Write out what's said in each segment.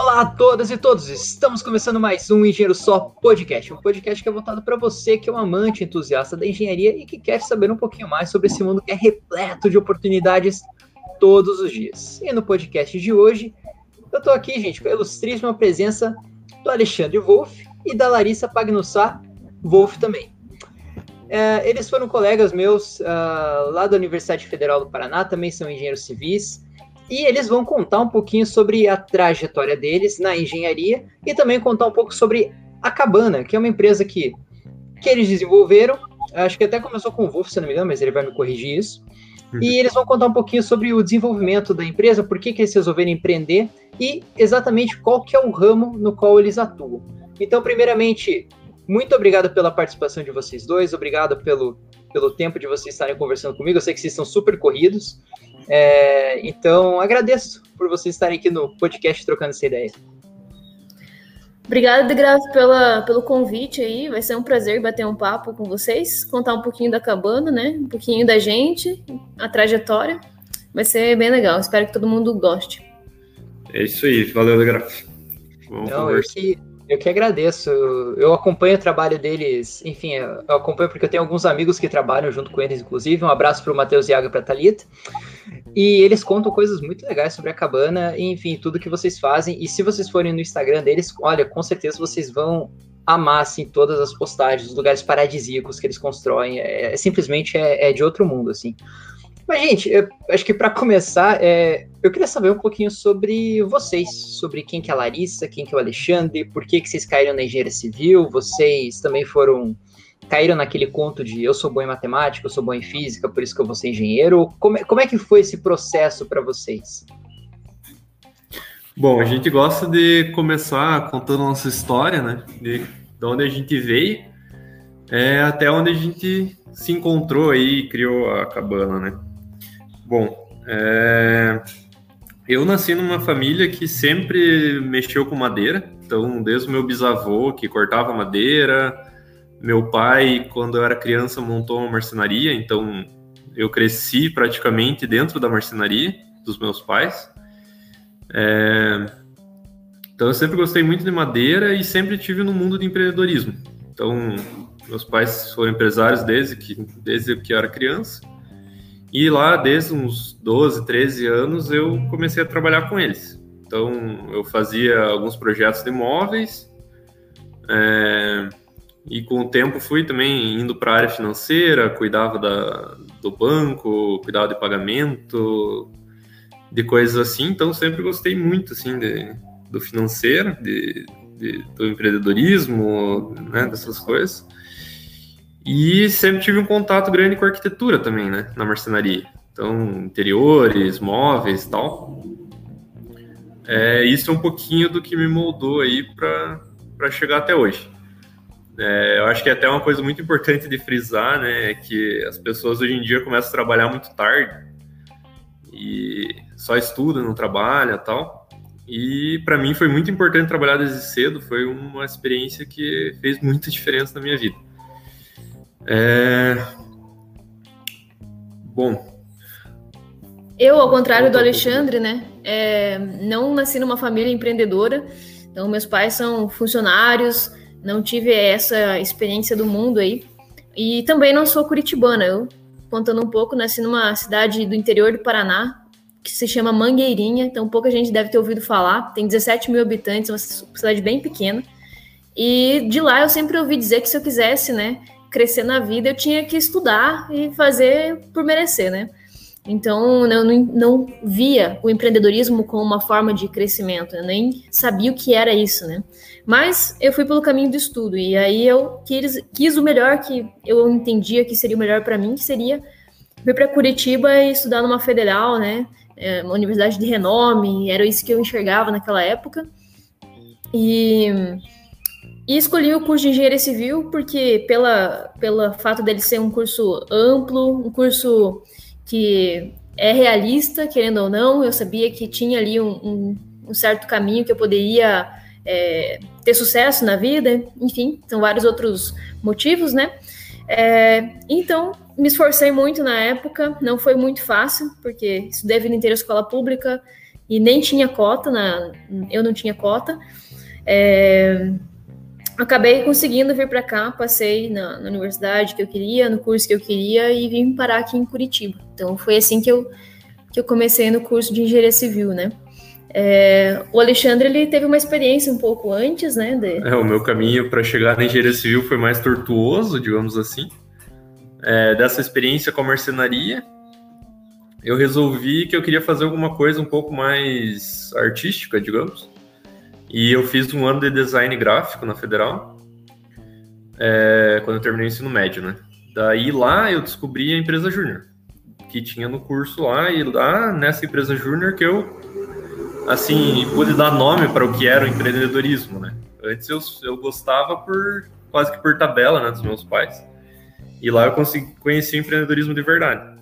Olá a todas e todos, estamos começando mais um Engenheiro Só Podcast, um podcast que é voltado para você que é um amante entusiasta da engenharia e que quer saber um pouquinho mais sobre esse mundo que é repleto de oportunidades todos os dias. E no podcast de hoje, eu estou aqui, gente, com a ilustríssima presença do Alexandre Wolff e da Larissa Pagnussá Wolff também. É, eles foram colegas meus uh, lá da Universidade Federal do Paraná, também são engenheiros civis, e eles vão contar um pouquinho sobre a trajetória deles na engenharia e também contar um pouco sobre a Cabana, que é uma empresa que, que eles desenvolveram. Acho que até começou com o Wolf, se não me engano, mas ele vai me corrigir isso. Uhum. E eles vão contar um pouquinho sobre o desenvolvimento da empresa, por que, que eles resolveram empreender e exatamente qual que é o ramo no qual eles atuam. Então, primeiramente, muito obrigado pela participação de vocês dois, obrigado pelo, pelo tempo de vocês estarem conversando comigo. Eu sei que vocês estão super corridos. É, então, agradeço por vocês estarem aqui no podcast trocando essa ideia. Obrigada, de graça, pela, pelo convite aí. Vai ser um prazer bater um papo com vocês, contar um pouquinho da cabana, né? Um pouquinho da gente, a trajetória. Vai ser bem legal. Espero que todo mundo goste. É isso aí. Valeu, de graça. Vamos Não, eu que, eu que agradeço. Eu acompanho o trabalho deles. Enfim, eu acompanho porque eu tenho alguns amigos que trabalham junto com eles, inclusive. Um abraço para o Matheus Iaga e para a Thalita. E eles contam coisas muito legais sobre a cabana, enfim, tudo que vocês fazem. E se vocês forem no Instagram deles, olha, com certeza vocês vão amar assim, todas as postagens, os lugares paradisíacos que eles constroem. É, é simplesmente é, é, de outro mundo, assim. Mas, gente, eu acho que para começar, é, eu queria saber um pouquinho sobre vocês, sobre quem que é a Larissa, quem que é o Alexandre, por que, que vocês caíram na engenharia civil, vocês também foram caíram naquele conto de eu sou bom em matemática, eu sou bom em física, por isso que eu vou ser engenheiro? Como é, como é que foi esse processo para vocês? Bom, a gente gosta de começar contando nossa história, né? De, de onde a gente veio é, até onde a gente se encontrou aí e criou a cabana, né? Bom, é, eu nasci numa família que sempre mexeu com madeira, então desde o meu bisavô que cortava madeira, meu pai, quando eu era criança, montou uma marcenaria, então eu cresci praticamente dentro da marcenaria dos meus pais. É... Então eu sempre gostei muito de madeira e sempre tive no mundo de empreendedorismo. Então meus pais foram empresários desde que desde que eu era criança. E lá, desde uns 12, 13 anos, eu comecei a trabalhar com eles. Então, eu fazia alguns projetos de imóveis, é, e com o tempo fui também indo para a área financeira, cuidava da, do banco, cuidava de pagamento, de coisas assim. Então sempre gostei muito assim de, do financeiro, de, de, do empreendedorismo, né, dessas coisas. E sempre tive um contato grande com arquitetura também, né, na marcenaria. Então interiores, móveis, tal. É, isso é um pouquinho do que me moldou aí para chegar até hoje. É, eu acho que é até uma coisa muito importante de frisar, né, é que as pessoas hoje em dia começam a trabalhar muito tarde e só estudam, não trabalham tal. E para mim foi muito importante trabalhar desde cedo, foi uma experiência que fez muita diferença na minha vida. É... Bom. Eu, ao contrário do Alexandre, né, é, não nasci numa família empreendedora, então meus pais são funcionários, não tive essa experiência do mundo aí. E também não sou curitibana, eu, contando um pouco, nasci numa cidade do interior do Paraná, que se chama Mangueirinha, então pouca gente deve ter ouvido falar, tem 17 mil habitantes, uma cidade bem pequena. E de lá eu sempre ouvi dizer que se eu quisesse, né, crescer na vida, eu tinha que estudar e fazer por merecer, né? Então, eu não, não via o empreendedorismo como uma forma de crescimento, eu nem sabia o que era isso, né? Mas eu fui pelo caminho do estudo, e aí eu quis, quis o melhor que eu entendia que seria o melhor para mim, que seria vir para Curitiba e estudar numa federal, né? É, uma universidade de renome, era isso que eu enxergava naquela época. E, e escolhi o curso de engenharia civil porque pela pelo fato dele ser um curso amplo, um curso que é realista, querendo ou não, eu sabia que tinha ali um, um, um certo caminho que eu poderia é, ter sucesso na vida, enfim, são vários outros motivos, né? É, então, me esforcei muito na época, não foi muito fácil, porque estudei a vida inteira escola pública, e nem tinha cota, na, eu não tinha cota. É, acabei conseguindo vir para cá, passei na, na, universidade que eu queria, no curso que eu queria e vim parar aqui em Curitiba. Então foi assim que eu, que eu comecei no curso de engenharia civil, né? É, o Alexandre ele teve uma experiência um pouco antes, né? De... É, o meu caminho para chegar na engenharia civil foi mais tortuoso, digamos assim. É, dessa experiência com a marcenaria, eu resolvi que eu queria fazer alguma coisa um pouco mais artística, digamos. E eu fiz um ano de design gráfico na Federal, é, quando eu terminei o ensino médio, né? Daí lá eu descobri a empresa Júnior, que tinha no curso lá, e lá nessa empresa Júnior que eu assim, pude dar nome para o que era o empreendedorismo, né? Antes eu, eu gostava por quase que por tabela, né, dos meus pais. E lá eu consegui, conheci o empreendedorismo de verdade.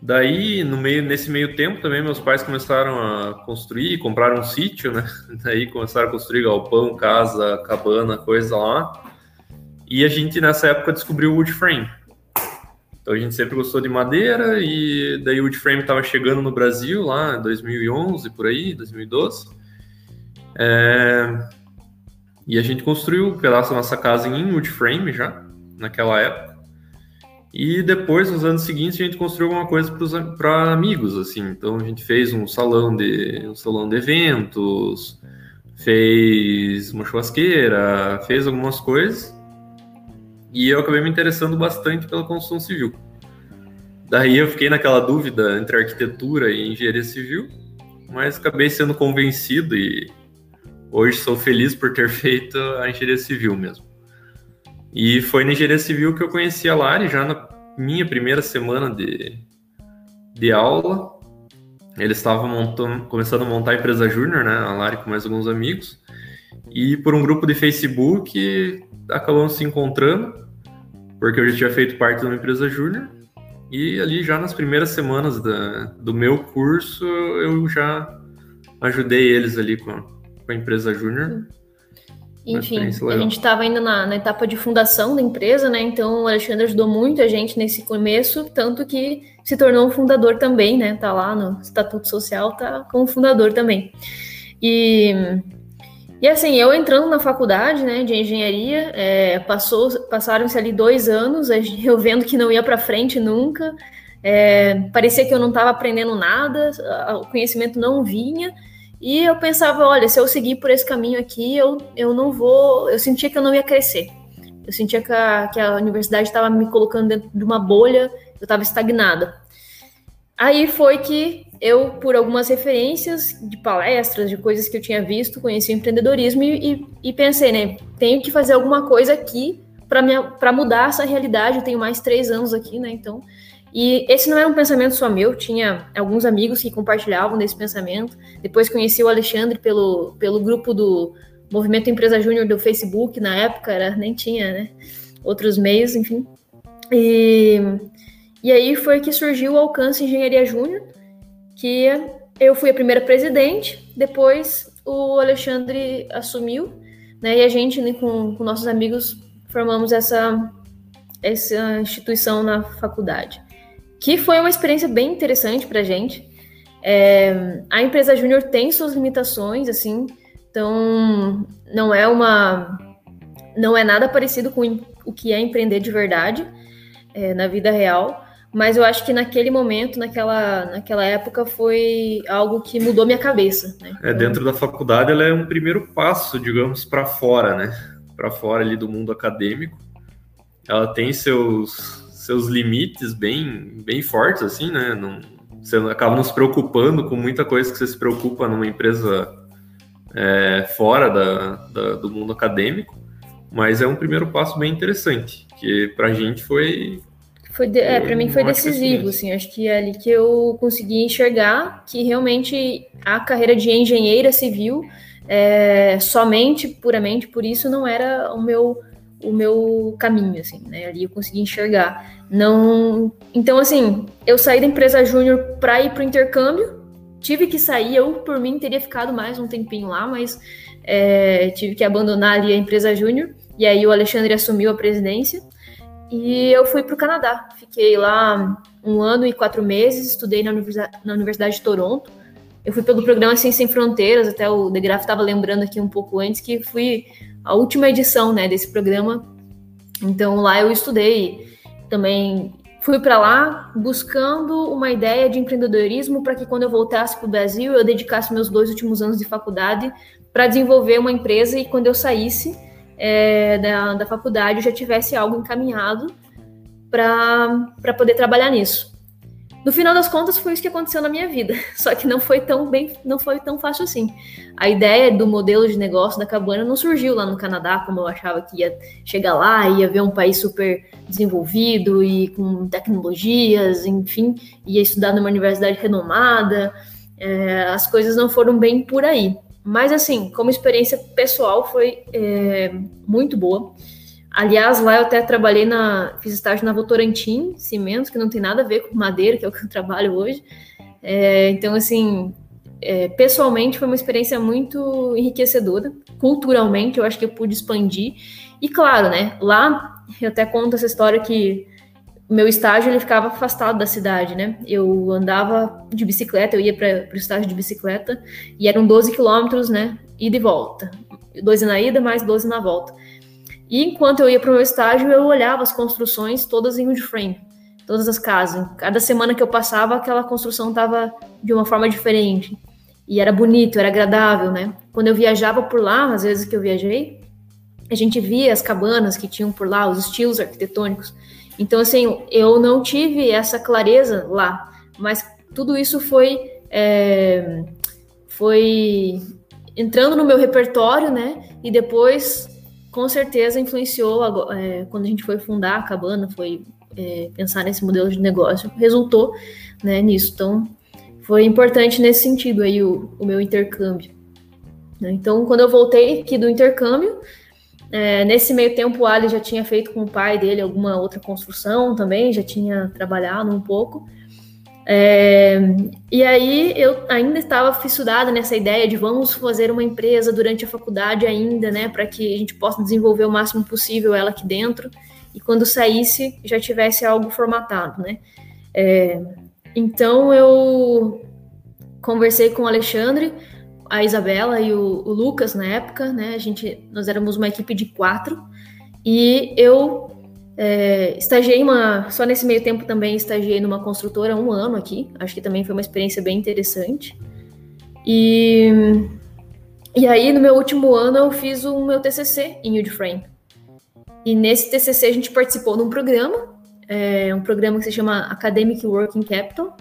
Daí, no meio, nesse meio tempo também, meus pais começaram a construir, compraram um sítio, né? Daí começaram a construir galpão, casa, cabana, coisa lá. E a gente, nessa época, descobriu o wood frame. Então a gente sempre gostou de madeira e daí o woodframe estava chegando no Brasil lá em 2011, por aí, 2012. É... E a gente construiu um pedaço da nossa casa em woodframe já, naquela época. E depois, nos anos seguintes, a gente construiu alguma coisa para amigos, assim. Então a gente fez um salão de um salão de eventos, fez uma churrasqueira, fez algumas coisas. E eu acabei me interessando bastante pela construção civil. Daí eu fiquei naquela dúvida entre arquitetura e engenharia civil, mas acabei sendo convencido e hoje sou feliz por ter feito a engenharia civil mesmo. E foi na engenharia civil que eu conheci a Lari já na minha primeira semana de, de aula. Eles estavam começando a montar a empresa júnior, né? A Lari com mais alguns amigos. E por um grupo de Facebook acabamos se encontrando, porque eu já tinha feito parte de uma empresa júnior. E ali já nas primeiras semanas da, do meu curso, eu já ajudei eles ali com a, com a empresa júnior. Enfim, a gente estava ainda na, na, etapa de fundação da empresa, né? Então o Alexandre ajudou muito a gente nesse começo, tanto que se tornou um fundador também, né? Tá lá no Estatuto Social, tá como fundador também. E e assim, eu entrando na faculdade né, de engenharia, é, passou, passaram-se ali dois anos, eu vendo que não ia para frente nunca, é, parecia que eu não estava aprendendo nada, o conhecimento não vinha, e eu pensava, olha, se eu seguir por esse caminho aqui, eu, eu não vou, eu sentia que eu não ia crescer. Eu sentia que a, que a universidade estava me colocando dentro de uma bolha, eu estava estagnada. Aí foi que eu, por algumas referências de palestras, de coisas que eu tinha visto, conheci o empreendedorismo e, e, e pensei, né, tenho que fazer alguma coisa aqui para mudar essa realidade. Eu tenho mais três anos aqui, né, então. E esse não era um pensamento só meu, tinha alguns amigos que compartilhavam desse pensamento. Depois conheci o Alexandre pelo, pelo grupo do Movimento Empresa Júnior do Facebook, na época, era, nem tinha, né, outros meios, enfim. E, e aí foi que surgiu o Alcance Engenharia Júnior, que eu fui a primeira presidente, depois o Alexandre assumiu, né, e a gente, né, com, com nossos amigos, formamos essa, essa instituição na faculdade, que foi uma experiência bem interessante para a gente. É, a empresa júnior tem suas limitações, assim, então não é uma, não é nada parecido com o que é empreender de verdade é, na vida real. Mas eu acho que naquele momento, naquela, naquela época, foi algo que mudou minha cabeça. Né? É, dentro da faculdade, ela é um primeiro passo, digamos, para fora, né? Para fora ali do mundo acadêmico. Ela tem seus, seus limites bem, bem fortes, assim, né? Não, você acaba não se preocupando com muita coisa que você se preocupa numa empresa é, fora da, da, do mundo acadêmico, mas é um primeiro passo bem interessante, que para a gente foi foi de, é, para mim foi decisivo, assim, acho que é ali que eu consegui enxergar que realmente a carreira de engenheira civil é, somente, puramente por isso não era o meu o meu caminho, assim, né? Ali eu consegui enxergar. Não, então assim, eu saí da empresa júnior para ir para o intercâmbio, tive que sair, eu por mim teria ficado mais um tempinho lá, mas é, tive que abandonar ali a empresa júnior e aí o Alexandre assumiu a presidência. E eu fui para o Canadá. Fiquei lá um ano e quatro meses, estudei na Universidade, na Universidade de Toronto, eu fui pelo programa Assim Sem Fronteiras, até o De Graaf estava lembrando aqui um pouco antes que fui a última edição, né, desse programa. Então lá eu estudei, também fui para lá buscando uma ideia de empreendedorismo para que quando eu voltasse para o Brasil eu dedicasse meus dois últimos anos de faculdade para desenvolver uma empresa e quando eu saísse é, da, da faculdade eu já tivesse algo encaminhado para poder trabalhar nisso. No final das contas, foi isso que aconteceu na minha vida. Só que não foi tão bem, não foi tão fácil assim. A ideia do modelo de negócio da cabana não surgiu lá no Canadá, como eu achava que ia chegar lá, ia ver um país super desenvolvido e com tecnologias, enfim, ia estudar numa universidade renomada. É, as coisas não foram bem por aí. Mas assim, como experiência pessoal, foi é, muito boa. Aliás, lá eu até trabalhei na. Fiz estágio na Votorantim Cimentos, que não tem nada a ver com madeira, que é o que eu trabalho hoje. É, então, assim, é, pessoalmente foi uma experiência muito enriquecedora. Culturalmente, eu acho que eu pude expandir. E claro, né? Lá eu até conto essa história que meu estágio ele ficava afastado da cidade, né? Eu andava de bicicleta, eu ia para o estágio de bicicleta e eram 12 quilômetros, né? Ida e volta. 12 na ida, mais 12 na volta. E enquanto eu ia para o meu estágio, eu olhava as construções todas em wood frame, todas as casas. Cada semana que eu passava, aquela construção estava de uma forma diferente. E era bonito, era agradável, né? Quando eu viajava por lá, às vezes que eu viajei, a gente via as cabanas que tinham por lá, os estilos arquitetônicos. Então, assim, eu não tive essa clareza lá, mas tudo isso foi, é, foi entrando no meu repertório, né? E depois com certeza influenciou é, quando a gente foi fundar a cabana, foi é, pensar nesse modelo de negócio, resultou né, nisso. Então, foi importante nesse sentido aí o, o meu intercâmbio. Né? Então, quando eu voltei aqui do intercâmbio, é, nesse meio tempo o Ali já tinha feito com o pai dele alguma outra construção também, já tinha trabalhado um pouco. É, e aí eu ainda estava fissurada nessa ideia de vamos fazer uma empresa durante a faculdade ainda, né, para que a gente possa desenvolver o máximo possível ela aqui dentro e quando saísse já tivesse algo formatado, né. É, então eu conversei com o Alexandre, a Isabela e o, o Lucas na época, né, a gente, nós éramos uma equipe de quatro e eu é, estagiei uma, só nesse meio tempo também estagiei numa construtora um ano aqui. Acho que também foi uma experiência bem interessante. E, e aí no meu último ano eu fiz o meu TCC em Udframe. E nesse TCC a gente participou de um programa, é, um programa que se chama Academic Working Capital,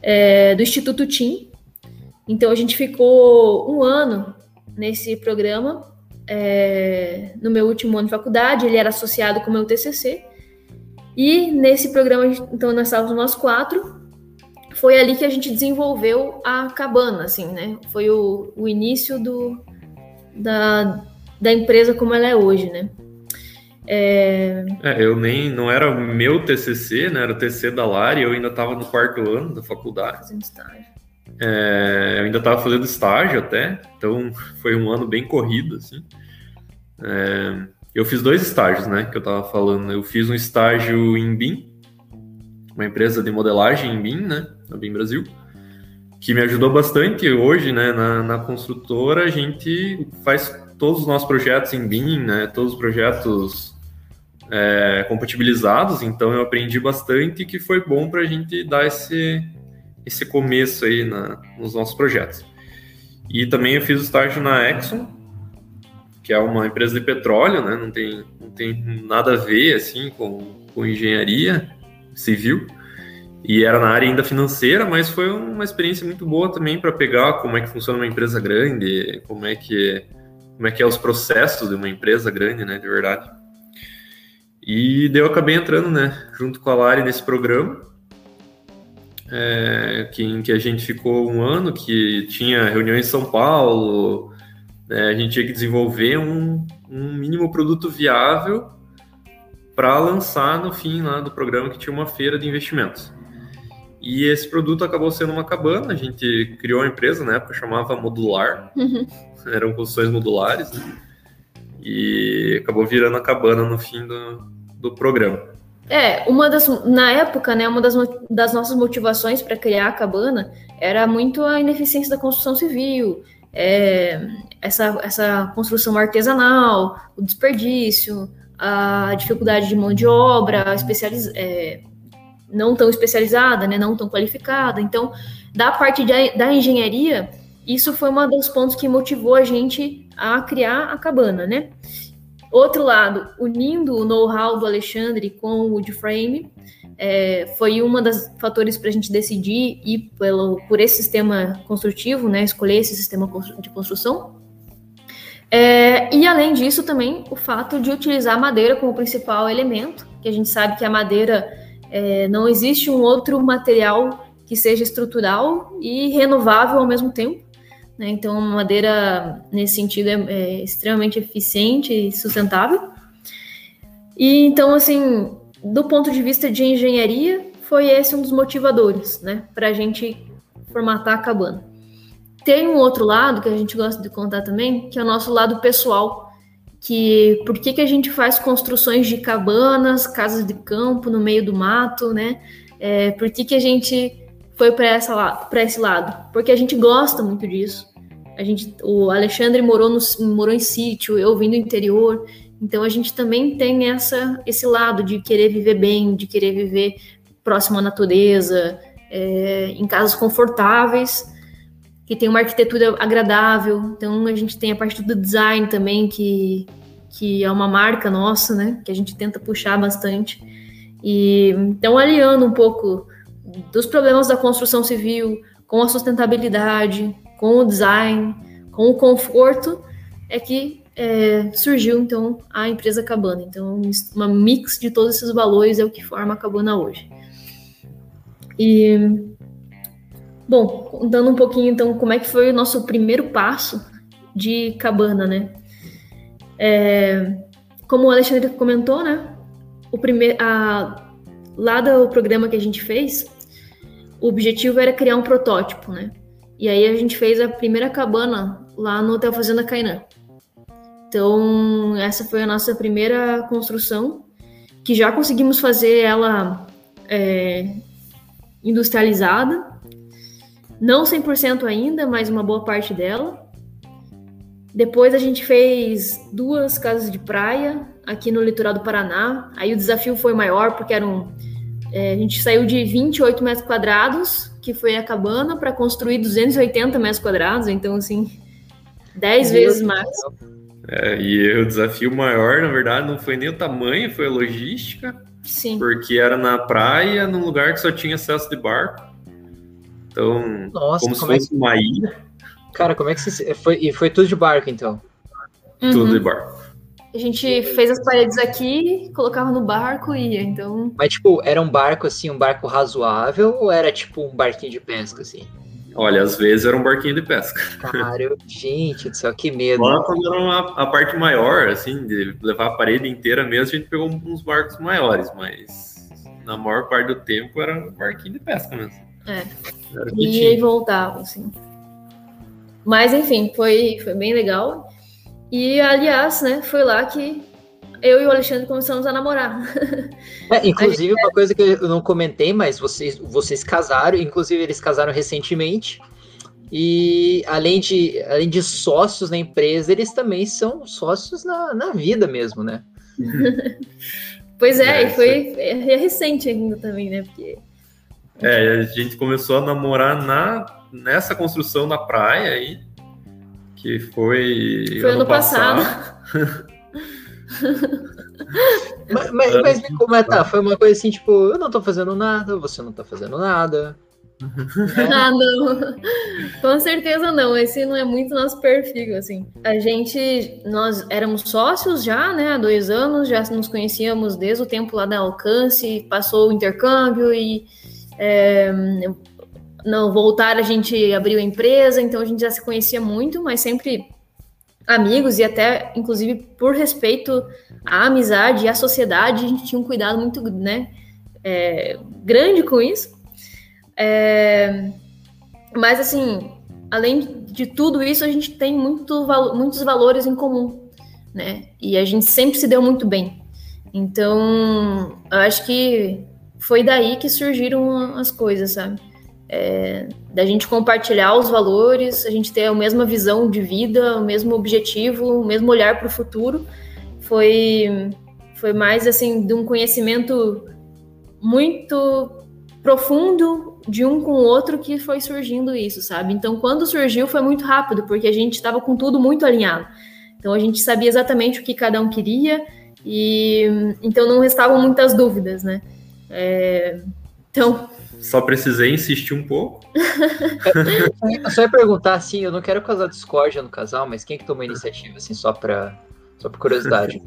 é, do Instituto TIM. Então a gente ficou um ano nesse programa é, no meu último ano de faculdade, ele era associado com o meu TCC. E nesse programa, então nós estávamos nós quatro, foi ali que a gente desenvolveu a cabana, assim, né? Foi o, o início do, da, da empresa como ela é hoje, né? É... é... eu nem não era meu TCC, né? Era o TCC da Lari. Eu ainda estava no quarto ano da faculdade. Fazendo estágio. É, eu ainda estava fazendo estágio até, então foi um ano bem corrido, assim. É, eu fiz dois estágios, né, que eu estava falando. Eu fiz um estágio em BIM, uma empresa de modelagem em BIM, né, na BIM Brasil, que me ajudou bastante. Hoje, né, na, na construtora, a gente faz todos os nossos projetos em BIM, né, todos os projetos é, compatibilizados, então eu aprendi bastante que foi bom para a gente dar esse esse começo aí na, nos nossos projetos. E também eu fiz o estágio na Exxon, que é uma empresa de petróleo, né? Não tem, não tem nada a ver assim com, com engenharia civil. E era na área ainda financeira, mas foi uma experiência muito boa também para pegar como é que funciona uma empresa grande, como é que como é que é os processos de uma empresa grande, né, de verdade. E daí eu acabei entrando, né, junto com a Lari nesse programa é, que, em que a gente ficou um ano, que tinha reunião em São Paulo, né, a gente tinha que desenvolver um, um mínimo produto viável para lançar no fim lá do programa que tinha uma feira de investimentos. E esse produto acabou sendo uma cabana, a gente criou uma empresa na época, chamava Modular, uhum. eram construções modulares, né? e acabou virando a cabana no fim do, do programa. É, uma das, na época, né, uma das, das nossas motivações para criar a cabana era muito a ineficiência da construção civil, é, essa, essa construção artesanal, o desperdício, a dificuldade de mão de obra especializ, é, não tão especializada, né, não tão qualificada. Então, da parte de, da engenharia, isso foi um dos pontos que motivou a gente a criar a cabana, né? Outro lado, unindo o know-how do Alexandre com o Woodframe, é, foi uma das fatores para a gente decidir ir pelo, por esse sistema construtivo, né, escolher esse sistema de construção. É, e além disso também o fato de utilizar a madeira como principal elemento, que a gente sabe que a madeira é, não existe um outro material que seja estrutural e renovável ao mesmo tempo. Né? Então, a madeira, nesse sentido, é, é, extremamente eficiente e sustentável. E então, assim, do ponto de vista de engenharia, foi esse um dos motivadores, né, para a gente formatar a cabana. Tem um outro lado que a gente gosta de contar também, que é o nosso lado pessoal, que por que, que a gente faz construções de cabanas, casas de campo no meio do mato, né? É, por que, que a gente foi para esse lado? Porque a gente gosta muito disso. A gente, o Alexandre morou, no, morou em sítio, eu vim do interior, então a gente também tem essa, esse lado de querer viver bem, de querer viver próximo à natureza, é, em casas confortáveis, que tem uma arquitetura agradável. Então a gente tem a parte do design também, que, que é uma marca nossa, né? Que a gente tenta puxar bastante. E então aliando um pouco dos problemas da construção civil com a sustentabilidade, com o design, com o conforto, é que é, surgiu então a empresa Cabana. Então, uma mix de todos esses valores é o que forma a Cabana hoje. E bom, contando um pouquinho então como é que foi o nosso primeiro passo de Cabana, né? É, como o Alexandre comentou, né? O primeiro, a, lá do programa que a gente fez, o objetivo era criar um protótipo, né? E aí a gente fez a primeira cabana lá no Hotel Fazenda Cainã. Então, essa foi a nossa primeira construção, que já conseguimos fazer ela é, industrializada. Não 100% ainda, mas uma boa parte dela. Depois a gente fez duas casas de praia aqui no litoral do Paraná. Aí o desafio foi maior, porque eram, é, a gente saiu de 28 metros quadrados, que foi a cabana, para construir 280 metros quadrados. Então, assim, 10 vezes mais. É, e o desafio maior, na verdade, não foi nem o tamanho, foi a logística. Sim. Porque era na praia, num lugar que só tinha acesso de barco. Então, Nossa, como, como se é fosse é que... uma ilha. Cara, como é que você. Foi, e foi tudo de barco, então? Uhum. Tudo de barco. A gente fez as paredes aqui, colocava no barco e ia, então. Mas, tipo, era um barco assim, um barco razoável, ou era tipo um barquinho de pesca, assim? Olha, às vezes era um barquinho de pesca. Cara, gente do céu, que medo. Lá quando era uma, a parte maior, assim, de levar a parede inteira mesmo, a gente pegou uns barcos maiores, mas na maior parte do tempo era um barquinho de pesca mesmo. É. E aí voltava, assim. Mas enfim, foi, foi bem legal. E aliás, né, foi lá que eu e o Alexandre começamos a namorar. É, inclusive, uma coisa que eu não comentei, mas vocês, vocês casaram, inclusive eles casaram recentemente. E além de, além de sócios na empresa, eles também são sócios na, na vida mesmo, né? pois é, é e foi é recente ainda também, né? Porque... É, a gente começou a namorar na, nessa construção da praia aí, que foi. Foi ano, ano passado. passado. mas, mas, mas como é tá? Foi uma coisa assim, tipo, eu não tô fazendo nada, você não tá fazendo nada. ah, não. Com certeza não. Esse não é muito nosso perfil, assim. A gente, nós éramos sócios já, né, há dois anos, já nos conhecíamos desde o tempo lá da Alcance, passou o intercâmbio e é, não voltar a gente abriu a empresa, então a gente já se conhecia muito, mas sempre amigos e até, inclusive, por respeito à amizade e à sociedade, a gente tinha um cuidado muito, né, é, grande com isso. É, mas, assim, além de tudo isso, a gente tem muito, muitos valores em comum, né, e a gente sempre se deu muito bem. Então, eu acho que foi daí que surgiram as coisas, sabe? É, da gente compartilhar os valores, a gente ter a mesma visão de vida, o mesmo objetivo, o mesmo olhar para o futuro. Foi, foi mais assim de um conhecimento muito profundo de um com o outro que foi surgindo isso, sabe? Então, quando surgiu foi muito rápido, porque a gente estava com tudo muito alinhado. Então, a gente sabia exatamente o que cada um queria e então não restavam muitas dúvidas, né? É, então. Só precisei insistir um pouco. eu só ia perguntar assim, eu não quero causar discórdia no casal, mas quem é que tomou a iniciativa, assim, só para só por curiosidade?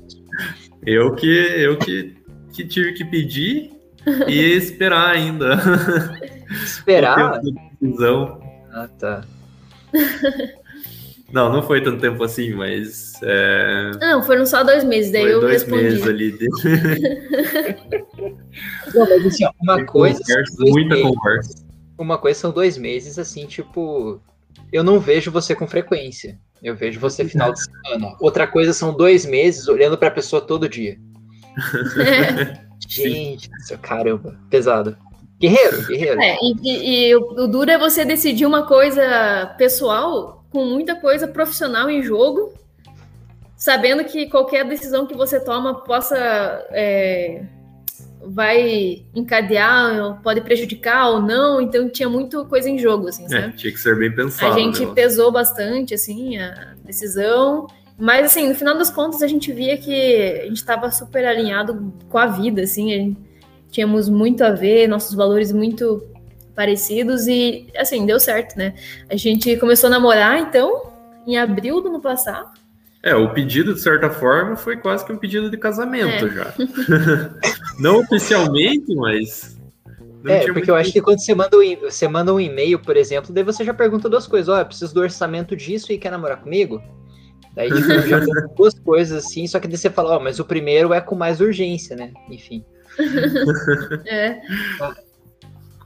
eu que eu que, que tive que pedir e esperar ainda. Esperar? Ah, tá. Não, não foi tanto tempo assim, mas. É... Não, foram só dois meses, daí foi eu dois respondi. meses ali. não, mas assim, ó, uma coisa. Conversa, muita meses. conversa. Uma coisa são dois meses, assim, tipo. Eu não vejo você com frequência. Eu vejo você final de semana. Outra coisa são dois meses olhando pra pessoa todo dia. É. Gente, seu caramba, pesado. Guerreiro, guerreiro. É, e, e, e o duro é você decidir uma coisa pessoal com muita coisa profissional em jogo, sabendo que qualquer decisão que você toma possa é, vai encadear, pode prejudicar ou não, então tinha muita coisa em jogo, assim, é, tinha que ser bem pensado. A gente né? pesou bastante, assim, a decisão, mas, assim, no final das contas, a gente via que a gente estava super alinhado com a vida, assim, tínhamos muito a ver, nossos valores muito parecidos e, assim, deu certo, né? A gente começou a namorar, então, em abril do ano passado. É, o pedido, de certa forma, foi quase que um pedido de casamento é. já. Não oficialmente, mas. é, porque eu acho que quando você manda, um, você manda um e-mail, por exemplo, daí você já pergunta duas coisas. Olha, preciso do orçamento disso e quer namorar comigo? Daí tipo, já duas coisas assim, só que daí você fala, ó, oh, mas o primeiro é com mais urgência, né? Enfim. é.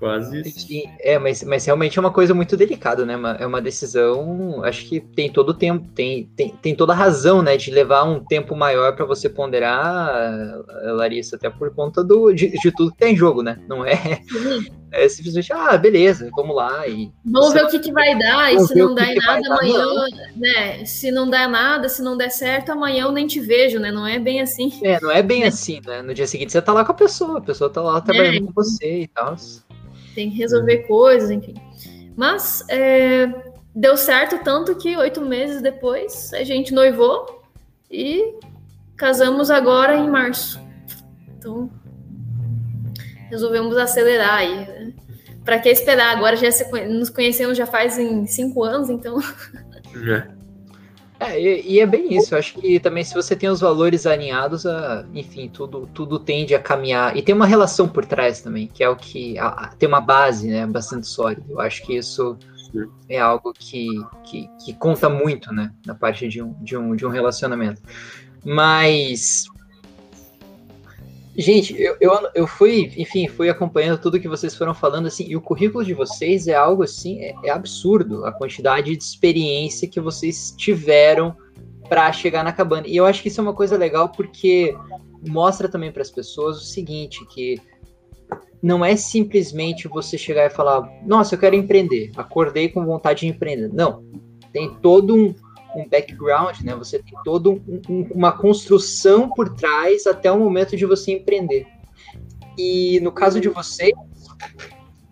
Quase isso. É, mas, mas realmente é uma coisa muito delicada, né? É uma decisão, acho que tem todo o tempo, tem, tem, tem toda a razão, né? De levar um tempo maior para você ponderar, Larissa, até por conta do, de, de, tudo que tem em jogo, né? Não é, é simplesmente, ah, beleza, vamos lá. E vamos ver o que, que vai dar, e se não der nada amanhã, né? Se não der nada, se não der certo, amanhã eu nem te vejo, né? Não é bem assim. É, não é bem é. assim, né? No dia seguinte você tá lá com a pessoa, a pessoa tá lá trabalhando é. com você e tal tem que resolver coisas, enfim. Mas é, deu certo tanto que oito meses depois a gente noivou e casamos agora em março. Então resolvemos acelerar aí. Né? Para que esperar? Agora já se, nos conhecemos já faz em cinco anos, então. É, e, e, é bem isso. Eu acho que também se você tem os valores alinhados, a, enfim, tudo, tudo tende a caminhar. E tem uma relação por trás também, que é o que a, a, tem uma base, né, bastante sólida. Eu acho que isso é algo que, que, que, conta muito, né, na parte de um, de um, de um relacionamento. Mas Gente, eu, eu, eu fui, enfim, fui acompanhando tudo que vocês foram falando, assim, e o currículo de vocês é algo, assim, é, é absurdo, a quantidade de experiência que vocês tiveram para chegar na cabana. E eu acho que isso é uma coisa legal porque mostra também para as pessoas o seguinte, que não é simplesmente você chegar e falar, nossa, eu quero empreender, acordei com vontade de empreender. Não, tem todo um, um background, né? Você tem toda um, um, uma construção por trás até o momento de você empreender. E no caso de vocês,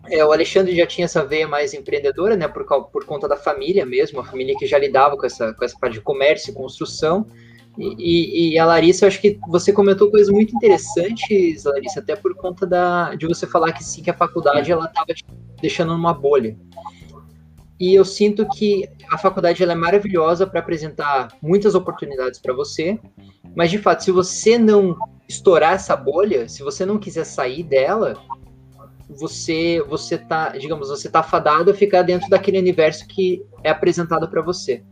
é, o Alexandre já tinha essa veia mais empreendedora, né? Por, por conta da família mesmo, a família que já lidava com essa, com essa parte de comércio e construção. E, e, a Larissa, acho que você comentou coisas muito interessantes, Larissa, até por conta da, de você falar que sim, que a faculdade ela estava deixando numa bolha. E eu sinto que a faculdade ela é maravilhosa para apresentar muitas oportunidades para você, mas de fato, se você não estourar essa bolha, se você não quiser sair dela, você você tá, digamos, você tá fadado a ficar dentro daquele universo que é apresentado para você.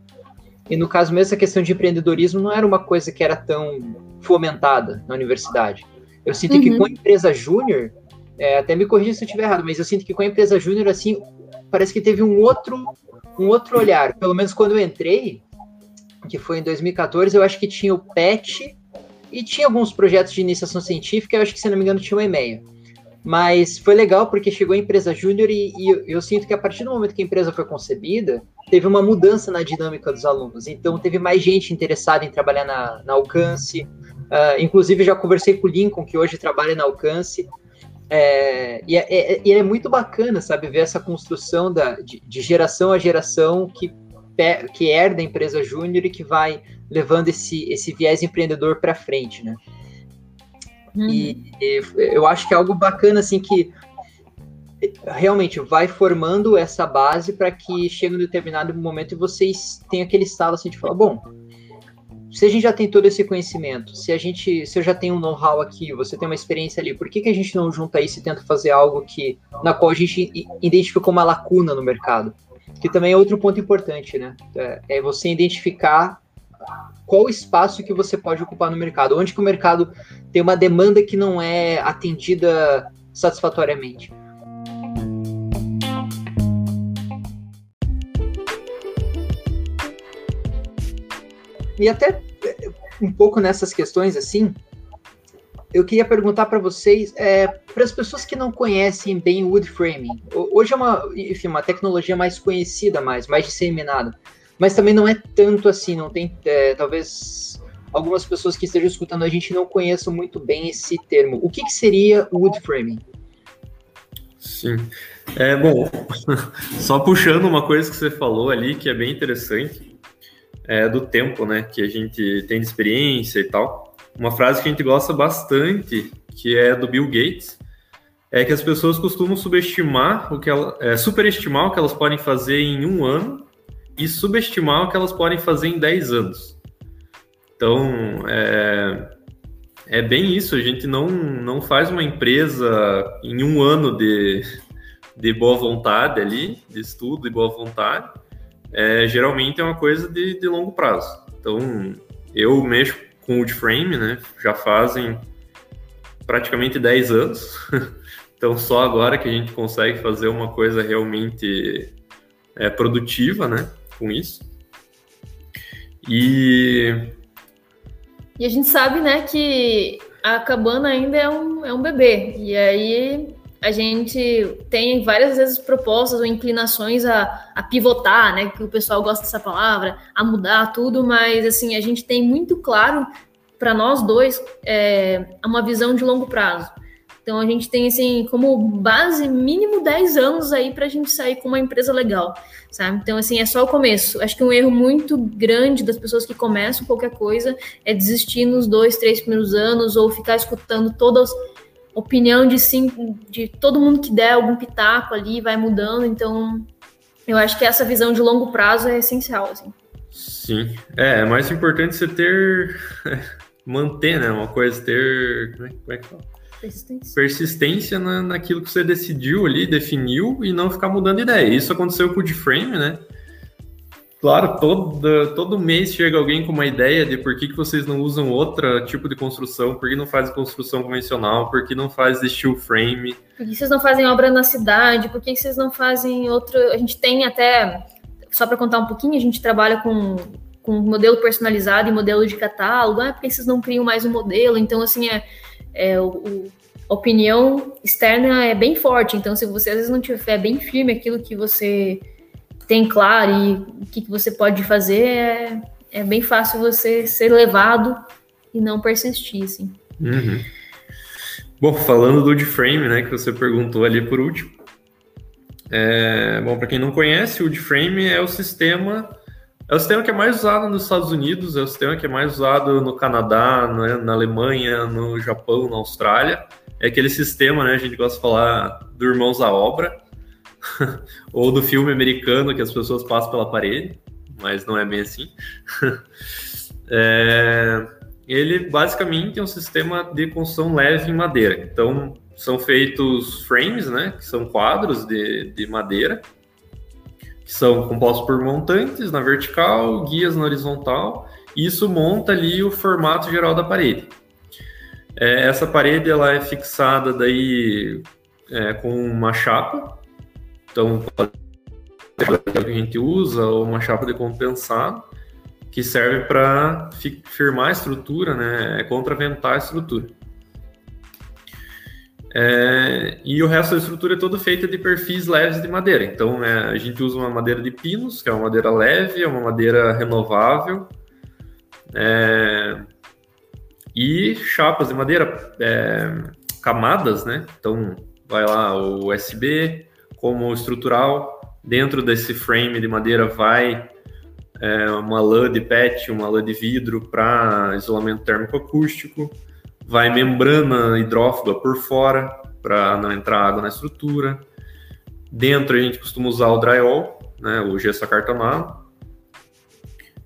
E no caso mesmo, essa questão de empreendedorismo não era uma coisa que era tão fomentada na universidade. Eu sinto uhum. que com a empresa júnior, é, até me corrija se eu estiver errado, mas eu sinto que com a empresa júnior, assim, parece que teve um outro, um outro olhar. Pelo menos quando eu entrei, que foi em 2014, eu acho que tinha o Pet e tinha alguns projetos de iniciação científica, eu acho que, se não me engano, tinha um e-mail. Mas foi legal porque chegou a empresa júnior e, e eu, eu, sinto que a partir do momento que a empresa foi concebida, teve uma mudança na dinâmica dos alunos. Então teve mais gente interessada em trabalhar na, na Alcance. Uh, inclusive já conversei com o Lincoln, que hoje trabalha na Alcance. É, e, é, é, e, é, muito bacana, sabe, ver essa construção da, de, de geração a geração que, que herda a empresa júnior e que vai levando esse, esse viés empreendedor para frente, né? Uhum. E, e, eu acho que é algo bacana, assim, que realmente vai formando essa base para que chegue um determinado momento e vocês tenham aquele estalo assim de falar, bom, se a gente já tem todo esse conhecimento, se a gente, se eu já tenho um know-how aqui, você tem uma experiência ali, por que, que a gente não junta isso e tenta fazer algo que na qual a gente identificou uma lacuna no mercado? Que também é outro ponto importante, né? É, é você identificar qual espaço que você pode ocupar no mercado, onde que o mercado tem uma demanda que não é atendida satisfatoriamente. E até eh, um pouco nessas questões assim, eu queria perguntar para vocês, é, para as pessoas que não conhecem bem o wood framing, hoje é uma, enfim, uma tecnologia mais conhecida, mais, mais disseminada mas também não é tanto assim, não tem, é, talvez algumas pessoas que estejam escutando a gente não conheçam muito bem esse termo. O que, que seria wood framing? Sim. É, bom, só puxando uma coisa que você falou ali, que é bem interessante, é do tempo, né, que a gente tem de experiência e tal. Uma frase que a gente gosta bastante, que é do Bill Gates, é que as pessoas costumam subestimar o que ela, é, superestimar o que elas podem fazer em um ano e subestimar o que elas podem fazer em 10 anos. Então, é, é bem isso, a gente não, não faz uma empresa em um ano de, de boa vontade ali, de estudo e boa vontade, é, geralmente é uma coisa de, de longo prazo. Então, eu mexo com o Woodframe, né, já fazem praticamente 10 anos, então só agora que a gente consegue fazer uma coisa realmente é, produtiva, né, com isso. E. E a gente sabe, né, que a cabana ainda é um, é um bebê. E aí a gente tem várias vezes propostas ou inclinações a, a pivotar, né? Que o pessoal gosta dessa palavra, a mudar tudo, mas assim, a gente tem muito claro para nós dois é, uma visão de longo prazo. Então a gente tem assim como base mínimo 10 anos aí para a gente sair com uma empresa legal, sabe? Então assim é só o começo. Acho que um erro muito grande das pessoas que começam qualquer coisa é desistir nos dois, três primeiros anos ou ficar escutando todas opinião de sim, de todo mundo que der algum pitaco ali vai mudando. Então eu acho que essa visão de longo prazo é essencial, assim. Sim, é, é mais importante você ter manter, né, uma coisa ter como é, como é que fala? Persistência. Persistência na, naquilo que você decidiu ali, definiu e não ficar mudando ideia. Isso aconteceu com o D-Frame, né? Claro, todo, todo mês chega alguém com uma ideia de por que, que vocês não usam outro tipo de construção, por que não fazem construção convencional, por que não faz steel frame. Por que vocês não fazem obra na cidade, por que vocês não fazem outro... A gente tem até, só para contar um pouquinho, a gente trabalha com, com modelo personalizado e modelo de catálogo, ah, por que vocês não criam mais um modelo? Então, assim, é é, o, o, opinião externa é bem forte. Então, se você às vezes não tiver bem firme aquilo que você tem claro e o que, que você pode fazer, é, é bem fácil você ser levado e não persistir, assim. Uhum. Bom, falando do D-Frame, né, que você perguntou ali por último. É, bom, para quem não conhece, o D-Frame é o sistema é o sistema que é mais usado nos Estados Unidos, é o sistema que é mais usado no Canadá, né, na Alemanha, no Japão, na Austrália. É aquele sistema, né? A gente gosta de falar do Irmãos à Obra, ou do filme americano que as pessoas passam pela parede, mas não é bem assim. é, ele basicamente é um sistema de construção leve em madeira. Então, são feitos frames, né? Que são quadros de, de madeira que são compostos por montantes na vertical, guias na horizontal, e isso monta ali o formato geral da parede. É, essa parede ela é fixada daí é, com uma chapa, então que a gente usa ou uma chapa de compensado, que serve para firmar a estrutura, né, é contraventar a estrutura. É, e o resto da estrutura é toda feita de perfis leves de madeira. Então, é, a gente usa uma madeira de pinos, que é uma madeira leve, é uma madeira renovável, é, e chapas de madeira, é, camadas, né? Então, vai lá o USB como estrutural. Dentro desse frame de madeira vai é, uma lã de PET, uma lã de vidro para isolamento térmico acústico vai membrana hidrófuga por fora para não entrar água na estrutura. Dentro a gente costuma usar o drywall, né, o gesso acartonado.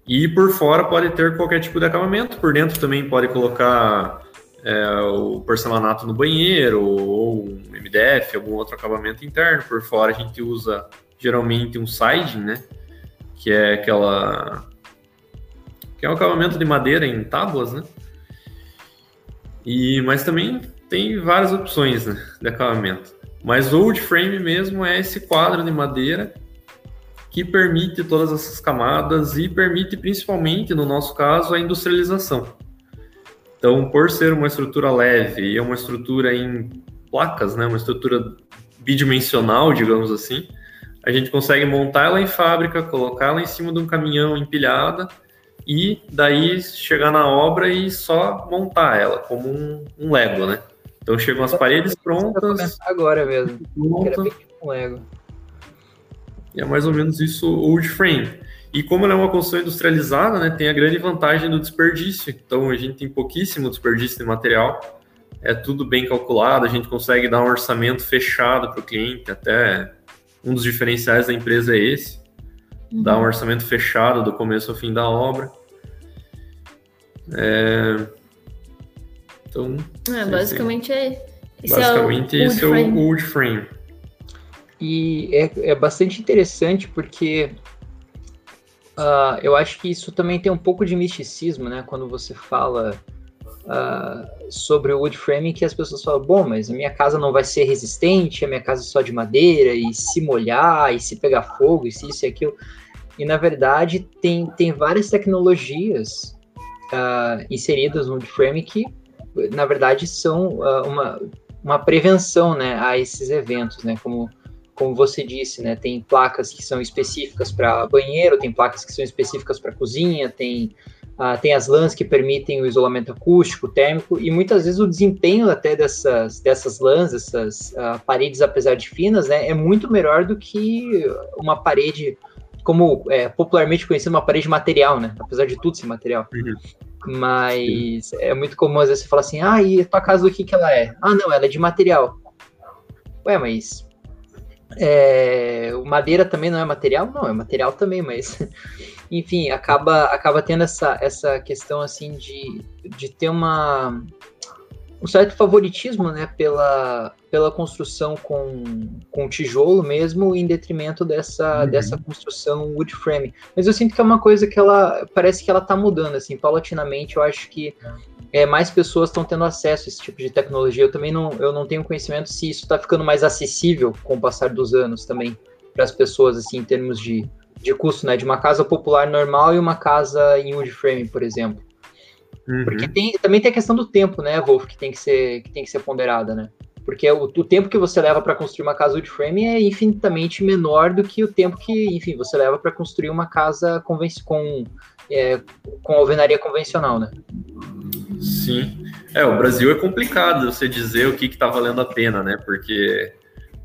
E por fora pode ter qualquer tipo de acabamento. Por dentro também pode colocar é, o porcelanato no banheiro ou um MDF, algum outro acabamento interno. Por fora a gente usa geralmente um siding, né? Que é aquela que é um acabamento de madeira em tábuas, né? E, mas também tem várias opções né, de acabamento. Mas o old frame mesmo é esse quadro de madeira que permite todas essas camadas e permite principalmente, no nosso caso, a industrialização. Então, por ser uma estrutura leve e é uma estrutura em placas, né, uma estrutura bidimensional, digamos assim, a gente consegue montar ela em fábrica, colocar ela em cima de um caminhão empilhada e daí chegar na obra e só montar ela como um, um Lego, né? Então chegam as paredes prontas. Agora mesmo. Bem tipo um Lego. E é mais ou menos isso o wood frame. E como ela é uma construção industrializada, né, tem a grande vantagem do desperdício. Então a gente tem pouquíssimo desperdício de material. É tudo bem calculado, a gente consegue dar um orçamento fechado para o cliente. Até um dos diferenciais da empresa é esse uhum. dar um orçamento fechado do começo ao fim da obra. É... Então. É, basicamente é. Esse basicamente é esse é o wood frame. E é, é bastante interessante porque uh, eu acho que isso também tem um pouco de misticismo, né? Quando você fala uh, sobre o wood framing, que as pessoas falam, bom, mas a minha casa não vai ser resistente, a minha casa é só de madeira, e se molhar, e se pegar fogo, e se isso e aquilo. E na verdade tem, tem várias tecnologias uh, inseridas no frame que na verdade são uma, uma prevenção né, a esses eventos, né? Como, como você disse, né? Tem placas que são específicas para banheiro, tem placas que são específicas para cozinha, tem Uh, tem as lãs que permitem o isolamento acústico, térmico, e muitas vezes o desempenho até dessas, dessas lãs, essas uh, paredes, apesar de finas, né, é muito melhor do que uma parede como é, popularmente conhecido, uma parede material, né? Apesar de tudo ser material. Uhum. Mas Sim. é muito comum às vezes você falar assim, ah, e a tua casa do que que ela é? Ah, não, ela é de material. Ué, mas é, madeira também não é material? Não, é material também, mas enfim, acaba, acaba tendo essa, essa questão assim de, de ter uma um certo favoritismo né, pela, pela construção com, com tijolo mesmo, em detrimento dessa, uhum. dessa construção wood frame. Mas eu sinto que é uma coisa que ela parece que ela está mudando, assim, paulatinamente. Eu acho que é, mais pessoas estão tendo acesso a esse tipo de tecnologia. Eu também não, eu não tenho conhecimento se isso está ficando mais acessível com o passar dos anos também para as pessoas, assim, em termos de, de custo, né? De uma casa popular normal e uma casa em wood frame, por exemplo. Uhum. Porque tem, também tem a questão do tempo, né, Wolf, que tem que ser, que tem que ser ponderada, né? Porque o, o tempo que você leva para construir uma casa wood frame é infinitamente menor do que o tempo que, enfim, você leva para construir uma casa com, é, com alvenaria convencional, né? Sim. É, o Brasil é complicado você dizer o que está valendo a pena, né? Porque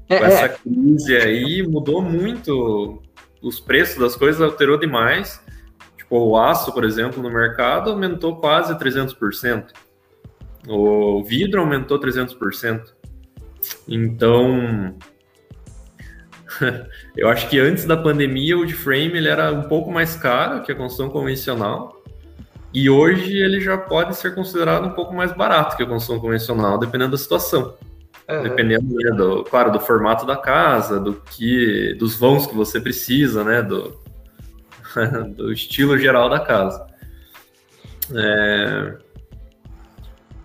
é, com essa é. crise aí mudou muito os preços das coisas, alterou demais. O aço, por exemplo, no mercado aumentou quase 300%. O vidro aumentou 300%. Então, eu acho que antes da pandemia o de frame ele era um pouco mais caro que a construção convencional. E hoje ele já pode ser considerado um pouco mais barato que a construção convencional, dependendo da situação. Uhum. Dependendo, né, do, claro, do formato da casa, do que, dos vãos que você precisa, né, do, do estilo geral da casa. É...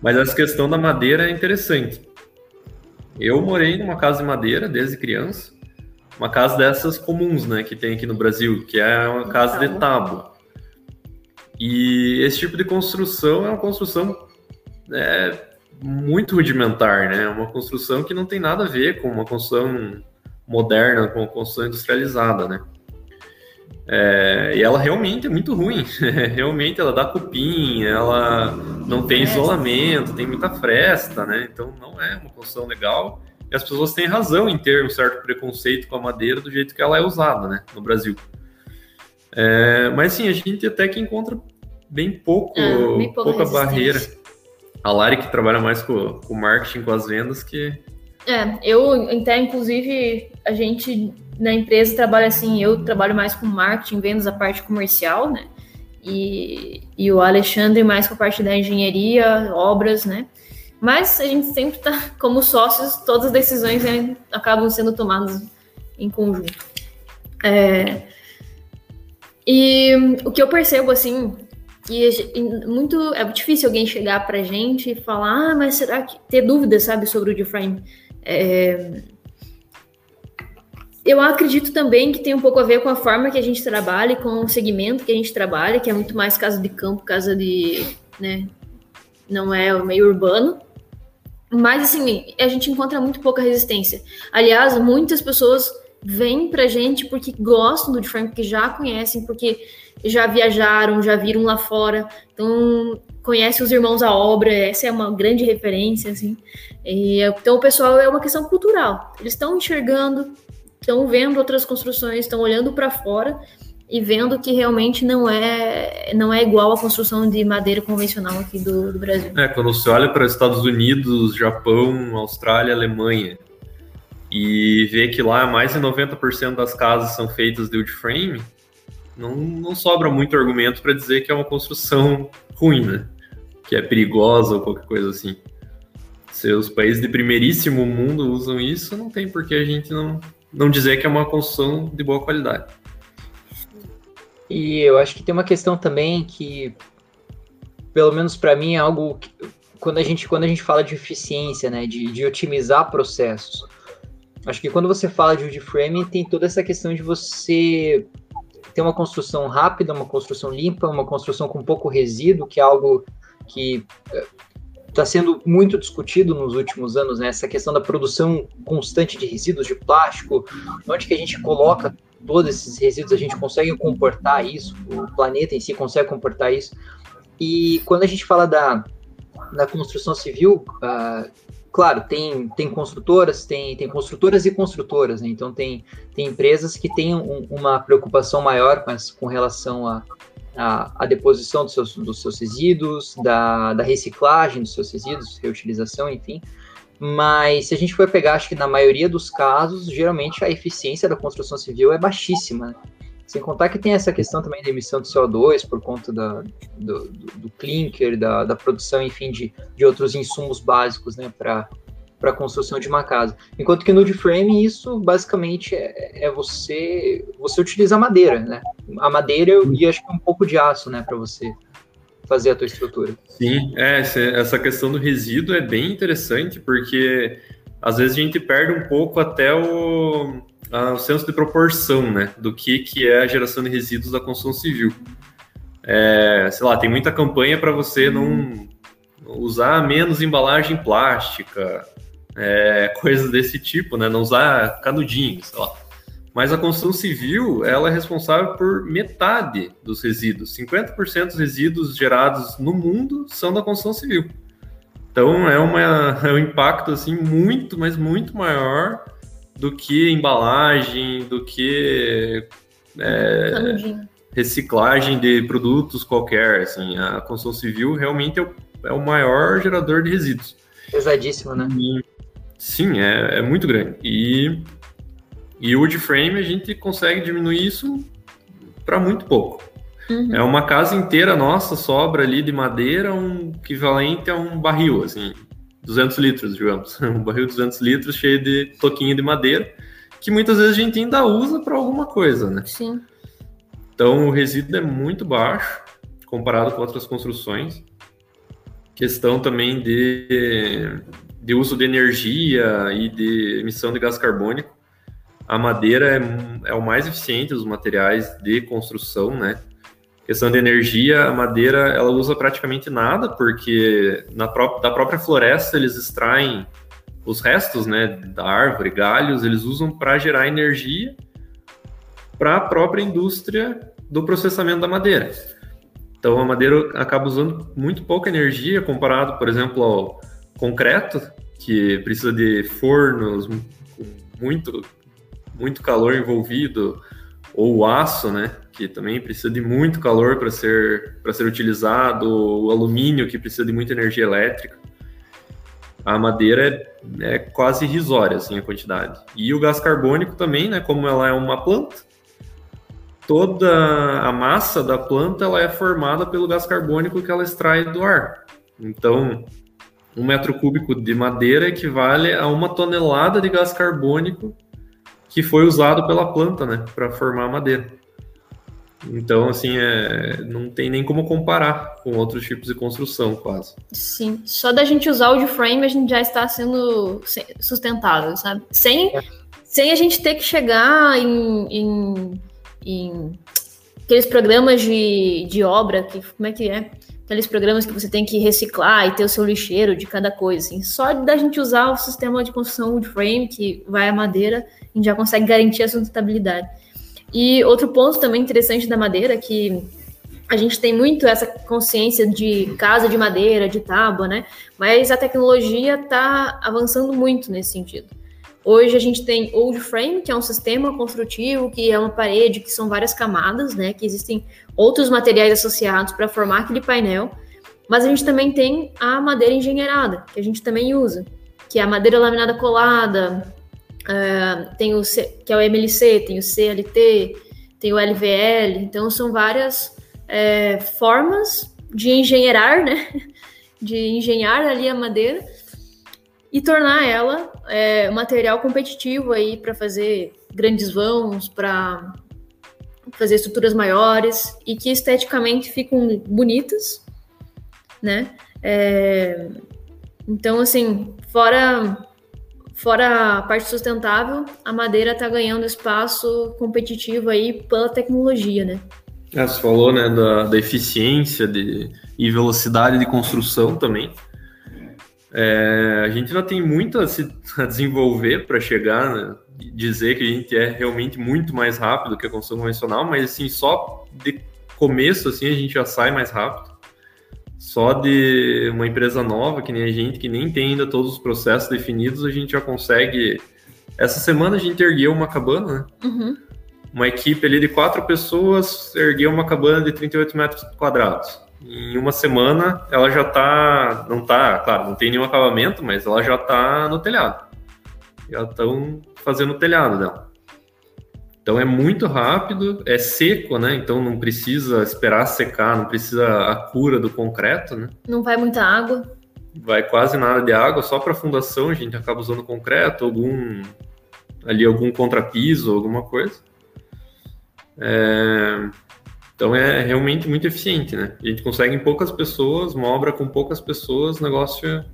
Mas essa questão da madeira é interessante. Eu morei numa casa de madeira desde criança, uma casa dessas comuns, né, que tem aqui no Brasil, que é uma casa de tábua. E esse tipo de construção é uma construção é, muito rudimentar, né? É uma construção que não tem nada a ver com uma construção moderna, com uma construção industrializada, né? É, e ela realmente é muito ruim. realmente ela dá cupim, ela não tem isolamento, tem muita fresta, né? Então não é uma construção legal. E as pessoas têm razão em ter um certo preconceito com a madeira do jeito que ela é usada, né? No Brasil. É, mas sim, a gente até que encontra bem pouco, ah, bem pouca barreira. A Lari que trabalha mais com o marketing, com as vendas, que é, eu até inclusive a gente na empresa trabalha assim, eu trabalho mais com marketing, vendas a parte comercial, né? E, e o Alexandre mais com a parte da engenharia, obras, né? Mas a gente sempre tá, como sócios, todas as decisões né, acabam sendo tomadas em conjunto. É, e o que eu percebo, assim, que muito é difícil alguém chegar pra gente e falar, ah, mas será que ter dúvidas, sabe, sobre o D-Frame? É, eu acredito também que tem um pouco a ver com a forma que a gente trabalha, com o segmento que a gente trabalha, que é muito mais casa de campo, casa de, né, não é o meio urbano. Mas assim, a gente encontra muito pouca resistência. Aliás, muitas pessoas vêm pra gente porque gostam do Frank, porque já conhecem, porque já viajaram, já viram lá fora. Então, conhece os irmãos à obra, essa é uma grande referência, assim. E, então, o pessoal é uma questão cultural. Eles estão enxergando, estão vendo outras construções, estão olhando para fora e vendo que realmente não é não é igual à construção de madeira convencional aqui do, do Brasil. É, quando você olha para Estados Unidos, Japão, Austrália, Alemanha e vê que lá mais de 90% das casas são feitas de wood frame, não, não sobra muito argumento para dizer que é uma construção ruim, né? Que é perigosa ou qualquer coisa assim. Se os países de primeiríssimo mundo usam isso, não tem por que a gente não, não dizer que é uma construção de boa qualidade. E eu acho que tem uma questão também que, pelo menos para mim, é algo que, quando a gente quando a gente fala de eficiência, né, de, de otimizar processos. Acho que quando você fala de framing, tem toda essa questão de você ter uma construção rápida, uma construção limpa, uma construção com pouco resíduo, que é algo que está eh, sendo muito discutido nos últimos anos, né? Essa questão da produção constante de resíduos de plástico, onde que a gente coloca todos esses resíduos, a gente consegue comportar isso, o planeta em si consegue comportar isso. E quando a gente fala da, da construção civil, uh, claro, tem, tem construtoras, tem, tem construtoras e construtoras, né? então tem, tem empresas que têm um, uma preocupação maior com, com relação a, a, a, deposição dos seus, dos seus resíduos, da, da reciclagem dos seus resíduos, reutilização, enfim. Mas se a gente for pegar, acho que na maioria dos casos, geralmente a eficiência da construção civil é baixíssima. Né? Sem contar que tem essa questão também da emissão de CO2 por conta da, do, do, do clinker, da, da, produção, enfim, de, de outros insumos básicos né, para a construção de uma casa. Enquanto que no frame isso basicamente é, é, você você utilizar madeira, né? A madeira e acho que um pouco de aço, né, para você fazer a tua estrutura. Sim, é, essa questão do resíduo é bem interessante porque às vezes a gente perde um pouco até o o senso de proporção, né, do que, que é a geração de resíduos da construção civil. É, sei lá, tem muita campanha para você não usar menos embalagem plástica, é, coisas desse tipo, né, não usar canudinho, sei lá. Mas a construção civil, ela é responsável por metade dos resíduos. 50% dos resíduos gerados no mundo são da construção civil. Então é, uma, é um impacto assim muito, mas muito maior do que embalagem, do que é, reciclagem de produtos qualquer. Assim, a construção civil realmente é o, é o maior gerador de resíduos. Pesadíssimo, né? E, sim, é, é muito grande. E, e o wood frame a gente consegue diminuir isso para muito pouco. Uhum. É uma casa inteira nossa sobra ali de madeira, um equivalente a um barril, assim. 200 litros, digamos. Um barril de 200 litros cheio de toquinho de madeira, que muitas vezes a gente ainda usa para alguma coisa, né? Sim. Então o resíduo é muito baixo comparado com outras construções. Questão também de, de uso de energia e de emissão de gás carbônico. A madeira é, é o mais eficiente dos materiais de construção, né? Questão de energia, a madeira ela usa praticamente nada, porque na pró da própria floresta eles extraem os restos né, da árvore, galhos, eles usam para gerar energia para a própria indústria do processamento da madeira. Então a madeira acaba usando muito pouca energia comparado, por exemplo, ao concreto, que precisa de fornos muito, muito calor envolvido, ou aço, né, que também precisa de muito calor para ser, ser utilizado, o alumínio, que precisa de muita energia elétrica. A madeira é, é quase irrisória, assim, a quantidade. E o gás carbônico também, né, como ela é uma planta, toda a massa da planta ela é formada pelo gás carbônico que ela extrai do ar. Então, um metro cúbico de madeira equivale a uma tonelada de gás carbônico que foi usado pela planta, né, para formar a madeira. Então, assim, é, não tem nem como comparar com outros tipos de construção, quase. Sim, só da gente usar o de frame a gente já está sendo sustentável, sabe? Sem, é. sem a gente ter que chegar em, em, em aqueles programas de, de obra, que como é que é? Aqueles programas que você tem que reciclar e ter o seu lixeiro de cada coisa. Assim. Só da gente usar o sistema de construção wood frame, que vai a madeira, a gente já consegue garantir a sustentabilidade. E outro ponto também interessante da madeira, que a gente tem muito essa consciência de casa de madeira, de tábua, né? Mas a tecnologia está avançando muito nesse sentido. Hoje a gente tem old frame, que é um sistema construtivo, que é uma parede, que são várias camadas, né? Que existem outros materiais associados para formar aquele painel. Mas a gente também tem a madeira engenheirada, que a gente também usa, que é a madeira laminada colada, Uh, tem o C, que é o MLC, tem o CLT, tem o LVL, então são várias é, formas de engenheirar, né? De engenhar ali a madeira e tornar ela é, material competitivo aí para fazer grandes vãos, para fazer estruturas maiores e que esteticamente ficam bonitas, né? É, então, assim, fora Fora a parte sustentável, a madeira está ganhando espaço competitivo aí pela tecnologia, né? É, você falou né, da, da eficiência de, e velocidade de construção também. É, a gente ainda tem muito a se a desenvolver para chegar, né, dizer que a gente é realmente muito mais rápido que a construção convencional, mas assim, só de começo assim a gente já sai mais rápido só de uma empresa nova, que nem a gente, que nem tem ainda todos os processos definidos, a gente já consegue. Essa semana a gente ergueu uma cabana, né? Uhum. Uma equipe ali de quatro pessoas ergueu uma cabana de 38 metros quadrados. Em uma semana ela já tá. Não tá, claro, não tem nenhum acabamento, mas ela já tá no telhado. Já estão fazendo o telhado dela. Então é muito rápido, é seco, né? Então não precisa esperar secar, não precisa a cura do concreto, né? Não vai muita água. Vai quase nada de água, só para fundação a gente acaba usando concreto, algum ali algum contrapiso, alguma coisa. É... Então é realmente muito eficiente, né? A gente consegue em poucas pessoas, uma obra com poucas pessoas, negócio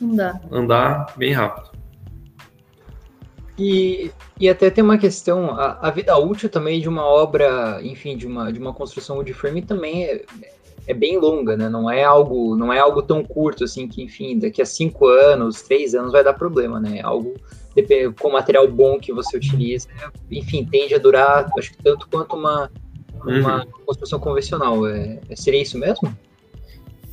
andar, andar bem rápido. E, e até tem uma questão, a, a, vida útil também de uma obra, enfim, de uma, de uma construção wood frame também é, é bem longa, né? Não é algo, não é algo tão curto assim que, enfim, daqui a cinco anos, três anos vai dar problema, né? É algo com material bom que você utiliza, enfim, tende a durar, acho que tanto quanto uma, uma uhum. construção convencional. É, seria isso mesmo?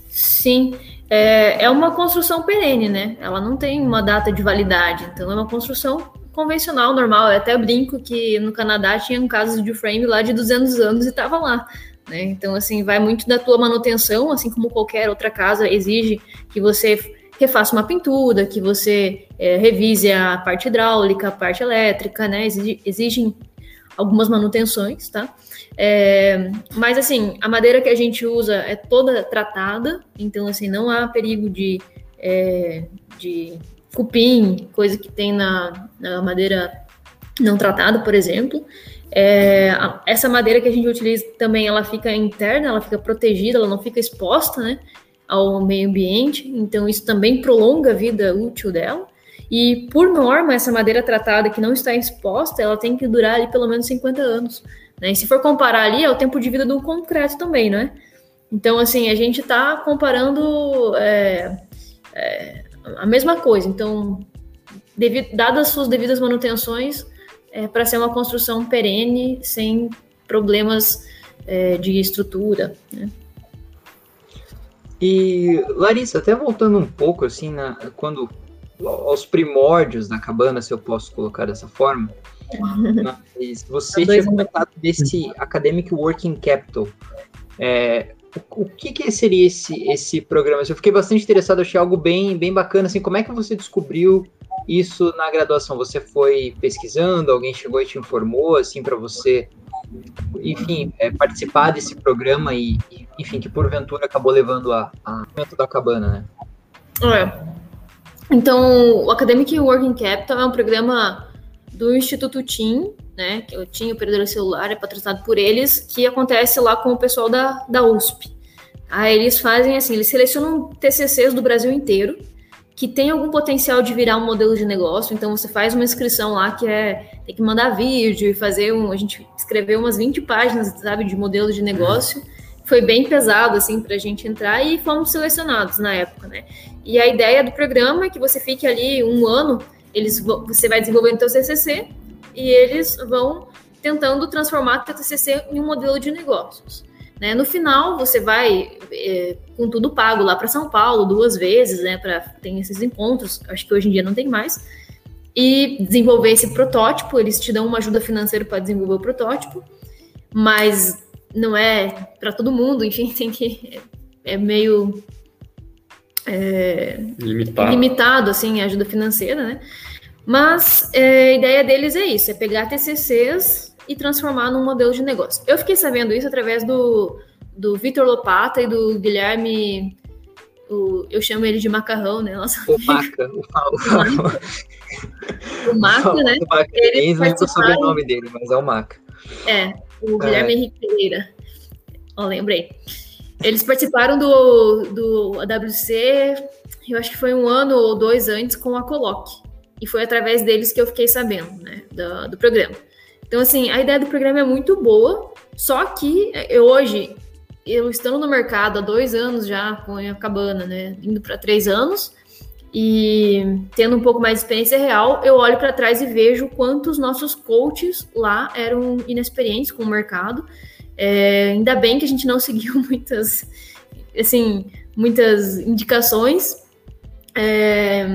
Sim, é, é uma construção perene, né? Ela não tem uma data de validade, então é uma construção convencional, normal. Eu até brinco que no Canadá tinha um caso de frame lá de 200 anos e estava lá. Né? Então, assim, vai muito da tua manutenção, assim como qualquer outra casa exige que você refaça uma pintura, que você é, revise a parte hidráulica, a parte elétrica, né? Exigem algumas manutenções, tá? É, mas assim, a madeira que a gente usa é toda tratada, então assim, não há perigo de, é, de cupim, coisa que tem na, na madeira não tratada, por exemplo. É, essa madeira que a gente utiliza também, ela fica interna, ela fica protegida, ela não fica exposta, né, ao meio ambiente. Então isso também prolonga a vida útil dela. E por norma, essa madeira tratada que não está exposta, ela tem que durar ali pelo menos 50 anos Né? E se for comparar ali, é o tempo de vida do concreto também, né? Então, assim, a gente está comparando é, é, a mesma coisa. Então, devido, dadas suas devidas manutenções, é, para ser uma construção perene, sem problemas é, de estrutura. Né? E, Larissa, até voltando um pouco, assim, na, quando aos primórdios da cabana, se eu posso colocar dessa forma, mas você tinha comentado desse Academic Working Capital. É, o, que, que, seria esse, esse programa? Eu fiquei bastante interessado, achei algo bem, bem bacana. Assim, como é que você descobriu isso na graduação? Você foi pesquisando? Alguém chegou e te informou, assim, para você, enfim, é, participar desse programa e, enfim, que porventura acabou levando a, a da cabana, né? É. Então, o Academic Working Capital é um programa do Instituto TIM, né, que é o TIM Operadora Celular, é patrocinado por eles, que acontece lá com o pessoal da, da USP. Aí eles fazem assim, eles selecionam TCCs do Brasil inteiro, que tem algum potencial de virar um modelo de negócio, então você faz uma inscrição lá que é, tem que mandar vídeo e fazer um, a gente escreveu umas 20 páginas, sabe, de modelo de negócio, foi bem pesado, assim, para a gente entrar e fomos selecionados na época, né? E a ideia do programa é que você fique ali um ano, eles você vai desenvolvendo seu CCC e eles vão tentando transformar o TCC em um modelo de negócios. Né? No final, você vai é, com tudo pago lá para São Paulo duas vezes, né? Para tem esses encontros. Acho que hoje em dia não tem mais. E desenvolver esse protótipo. Eles te dão uma ajuda financeira para desenvolver o protótipo, mas não é para todo mundo. Enfim, tem que é meio é, limitado. limitado assim a ajuda financeira, né? Mas é, a ideia deles é isso, é pegar TCCs e transformar num modelo de negócio. Eu fiquei sabendo isso através do, do Vitor Lopata e do Guilherme, o, eu chamo ele de Macarrão, né? Nossa, o Maca, o, o, o Maca, né? O Maca. Eles não o sobrenome dele, mas é o Maca. É, o Guilherme é. Henrique Pereira. Ó, lembrei. Eles participaram do, do AWC, eu acho que foi um ano ou dois antes, com a Coloque. E foi através deles que eu fiquei sabendo, né, do, do programa. Então, assim, a ideia do programa é muito boa, só que eu, hoje, eu estando no mercado há dois anos já com a cabana, né, indo para três anos, e tendo um pouco mais de experiência real, eu olho para trás e vejo quantos nossos coaches lá eram inexperientes com o mercado é, ainda bem que a gente não seguiu muitas, assim, muitas indicações. É,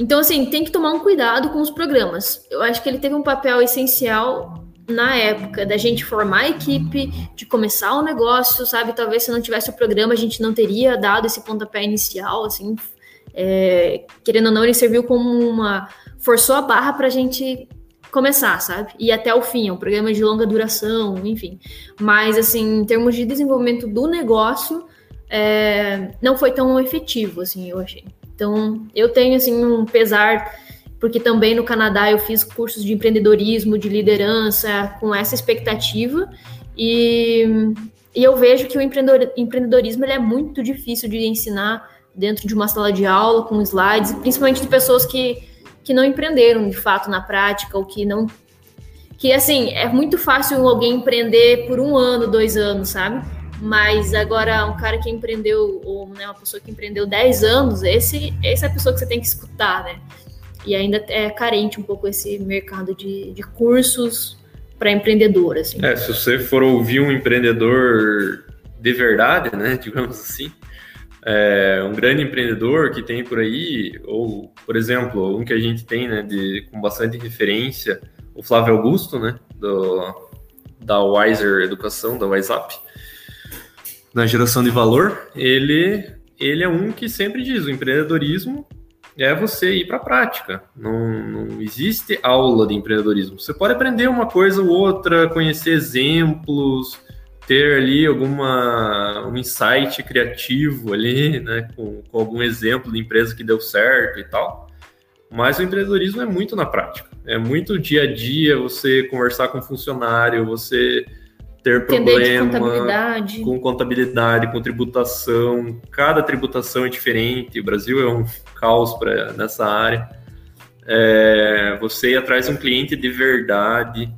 então, assim, tem que tomar um cuidado com os programas. Eu acho que ele teve um papel essencial na época da gente formar a equipe, de começar o negócio, sabe? Talvez se não tivesse o programa, a gente não teria dado esse pontapé inicial, assim. É, querendo ou não, ele serviu como uma. forçou a barra para a gente começar, sabe? E até o fim, é um programa de longa duração, enfim. Mas, assim, em termos de desenvolvimento do negócio, é, não foi tão efetivo, assim, eu achei. Então, eu tenho, assim, um pesar, porque também no Canadá eu fiz cursos de empreendedorismo, de liderança, com essa expectativa, e, e eu vejo que o empreendedorismo ele é muito difícil de ensinar dentro de uma sala de aula, com slides, principalmente de pessoas que que não empreenderam de fato na prática, ou que não. Que assim, é muito fácil alguém empreender por um ano, dois anos, sabe? Mas agora, um cara que empreendeu, ou né, uma pessoa que empreendeu 10 anos, esse, essa é a pessoa que você tem que escutar, né? E ainda é carente um pouco esse mercado de, de cursos para empreendedor, assim. É, se você for ouvir um empreendedor de verdade, né, digamos assim, é, um grande empreendedor que tem por aí, ou, por exemplo, um que a gente tem, né, de, com bastante referência, o Flávio Augusto, né, do, da Wiser Educação, da WhatsApp, na geração de valor, ele, ele é um que sempre diz, o empreendedorismo é você ir para a prática. Não, não existe aula de empreendedorismo. Você pode aprender uma coisa ou outra, conhecer exemplos, ter ali alguma um insight criativo ali, né, com, com, algum exemplo de empresa que deu certo e tal. Mas o empreendedorismo é muito na prática. É muito dia a dia, você conversar com funcionário, você ter problema contabilidade. com contabilidade, com tributação. Cada tributação é diferente. O Brasil é um caos pra, nessa área. É, você ir atrás de um cliente de verdade,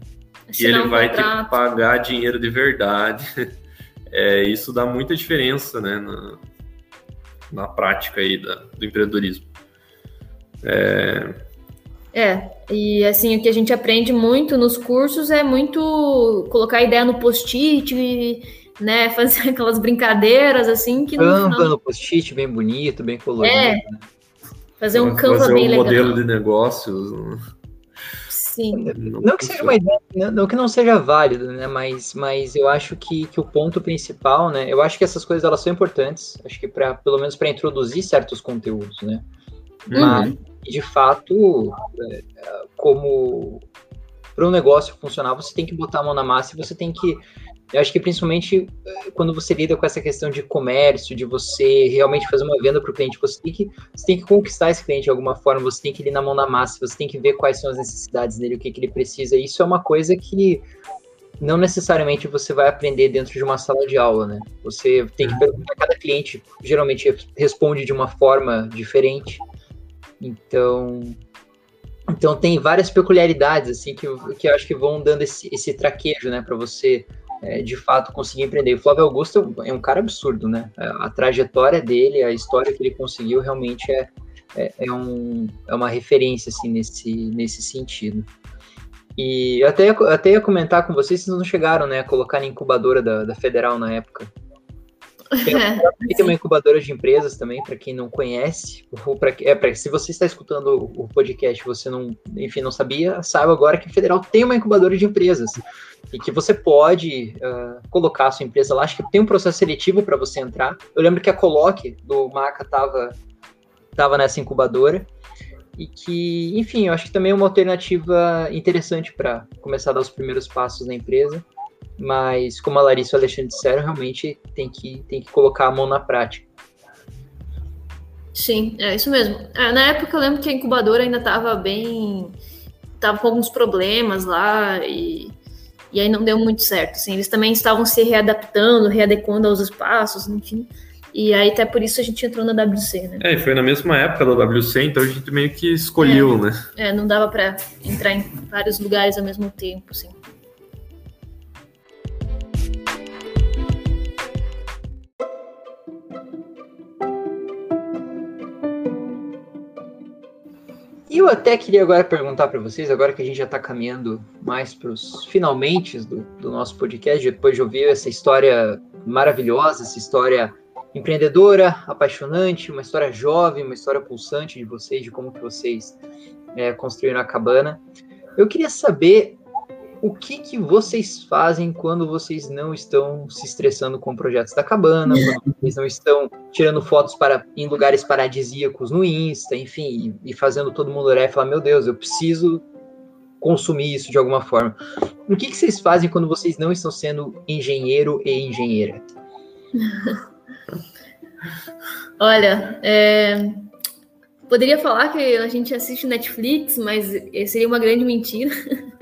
e ele vai ter que pagar dinheiro de verdade. É, isso dá muita diferença né, na, na prática aí da, do empreendedorismo. É... é, e assim, o que a gente aprende muito nos cursos é muito colocar ideia no post-it, né, fazer aquelas brincadeiras assim que no Canva final... no post-it, bem bonito, bem colorido. É, né? fazer um Canva fazer bem um legal. modelo de negócios. Né? Sim. Não, não que seja uma ideia, não que não seja válido, né? Mas, mas eu acho que, que o ponto principal, né? Eu acho que essas coisas elas são importantes. Acho que para pelo menos para introduzir certos conteúdos, né? Uhum. Mas de fato, é, como para um negócio funcionar, você tem que botar a mão na massa e você tem que eu acho que principalmente eh, quando você lida com essa questão de comércio, de você realmente fazer uma venda para o cliente, você tem, que, você tem que conquistar esse cliente de alguma forma, você tem que ir na mão na massa, você tem que ver quais são as necessidades dele, o que, que ele precisa. Isso é uma coisa que não necessariamente você vai aprender dentro de uma sala de aula, né? Você tem que perguntar, cada cliente geralmente responde de uma forma diferente. Então, então tem várias peculiaridades assim que, que eu acho que vão dando esse, esse traquejo, né, para você é, de fato conseguir empreender. O Flávio Augusto é um cara absurdo, né? A, trajetória dele, a história que ele conseguiu realmente é, é, é, um, é uma referência assim, nesse, nesse sentido. E até, até ia comentar com vocês, vocês não chegaram né, a colocar na incubadora da, da Federal na época. Tem, tem uma incubadora de empresas também, para quem não conhece. Ou pra, é, pra, se você está escutando o podcast você não, enfim, não sabia, saiba agora que a Federal tem uma incubadora de empresas e que você pode uh, colocar a sua empresa lá. Acho que tem um processo seletivo para você entrar. Eu lembro que a Coloque do Maca estava tava nessa incubadora e que, enfim, eu acho que também é uma alternativa interessante para começar a dar os primeiros passos na empresa. Mas, como a Larissa e o Alexandre disseram, realmente tem que, tem que colocar a mão na prática. Sim, é isso mesmo. É, na época eu lembro que a incubadora ainda estava bem. estava com alguns problemas lá e, e aí não deu muito certo. Assim, eles também estavam se readaptando, readequando aos espaços, enfim. E aí até por isso a gente entrou na WC, né? É, foi na mesma época da WC, então a gente meio que escolheu, é, né? É, não dava para entrar em vários lugares ao mesmo tempo, assim. E eu até queria agora perguntar para vocês, agora que a gente já está caminhando mais para os finalmente do, do, nosso podcast, depois de ouvir essa história maravilhosa, essa história empreendedora, apaixonante, uma história jovem, uma história pulsante de vocês, de como que vocês é, construíram a cabana. Eu queria saber o que, que vocês fazem quando vocês não estão se estressando com projetos da cabana, quando vocês não estão tirando fotos para, em lugares paradisíacos no Insta, enfim, e, e fazendo todo mundo olhar e falar, meu Deus, eu preciso consumir isso de alguma forma. O que, que vocês fazem quando vocês não estão sendo engenheiro e engenheira? Olha, é, poderia falar que a gente assiste Netflix, mas seria uma grande mentira.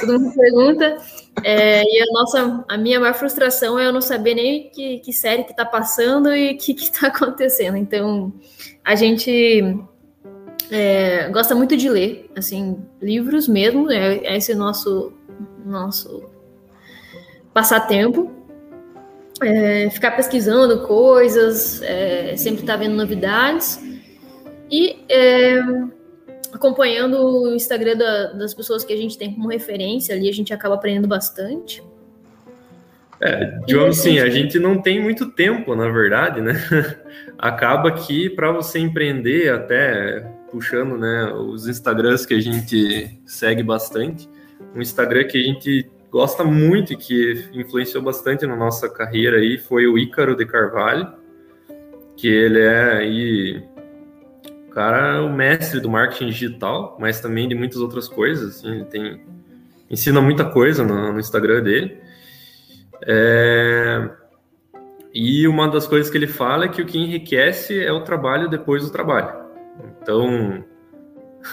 Todo mundo pergunta. É, e a nossa, a minha maior frustração é eu não saber nem que, que série que tá passando e o que, que tá acontecendo. Então, a gente é, gosta muito de ler, assim, livros mesmo, é, é esse nosso, nosso passatempo. É, ficar pesquisando coisas, é, sempre tá vendo novidades. E é, acompanhando o Instagram da, das pessoas que a gente tem como referência ali, a gente acaba aprendendo bastante. É, digamos assim, a gente não tem muito tempo, na verdade, né? Acaba que para você empreender, até puxando né, os Instagrams que a gente segue bastante, um Instagram que a gente gosta muito e que influenciou bastante na nossa carreira aí foi o Ícaro de Carvalho, que ele é aí cara é o mestre do marketing digital, mas também de muitas outras coisas. Assim, ele tem, ensina muita coisa no, no Instagram dele. É, e uma das coisas que ele fala é que o que enriquece é o trabalho depois do trabalho. Então,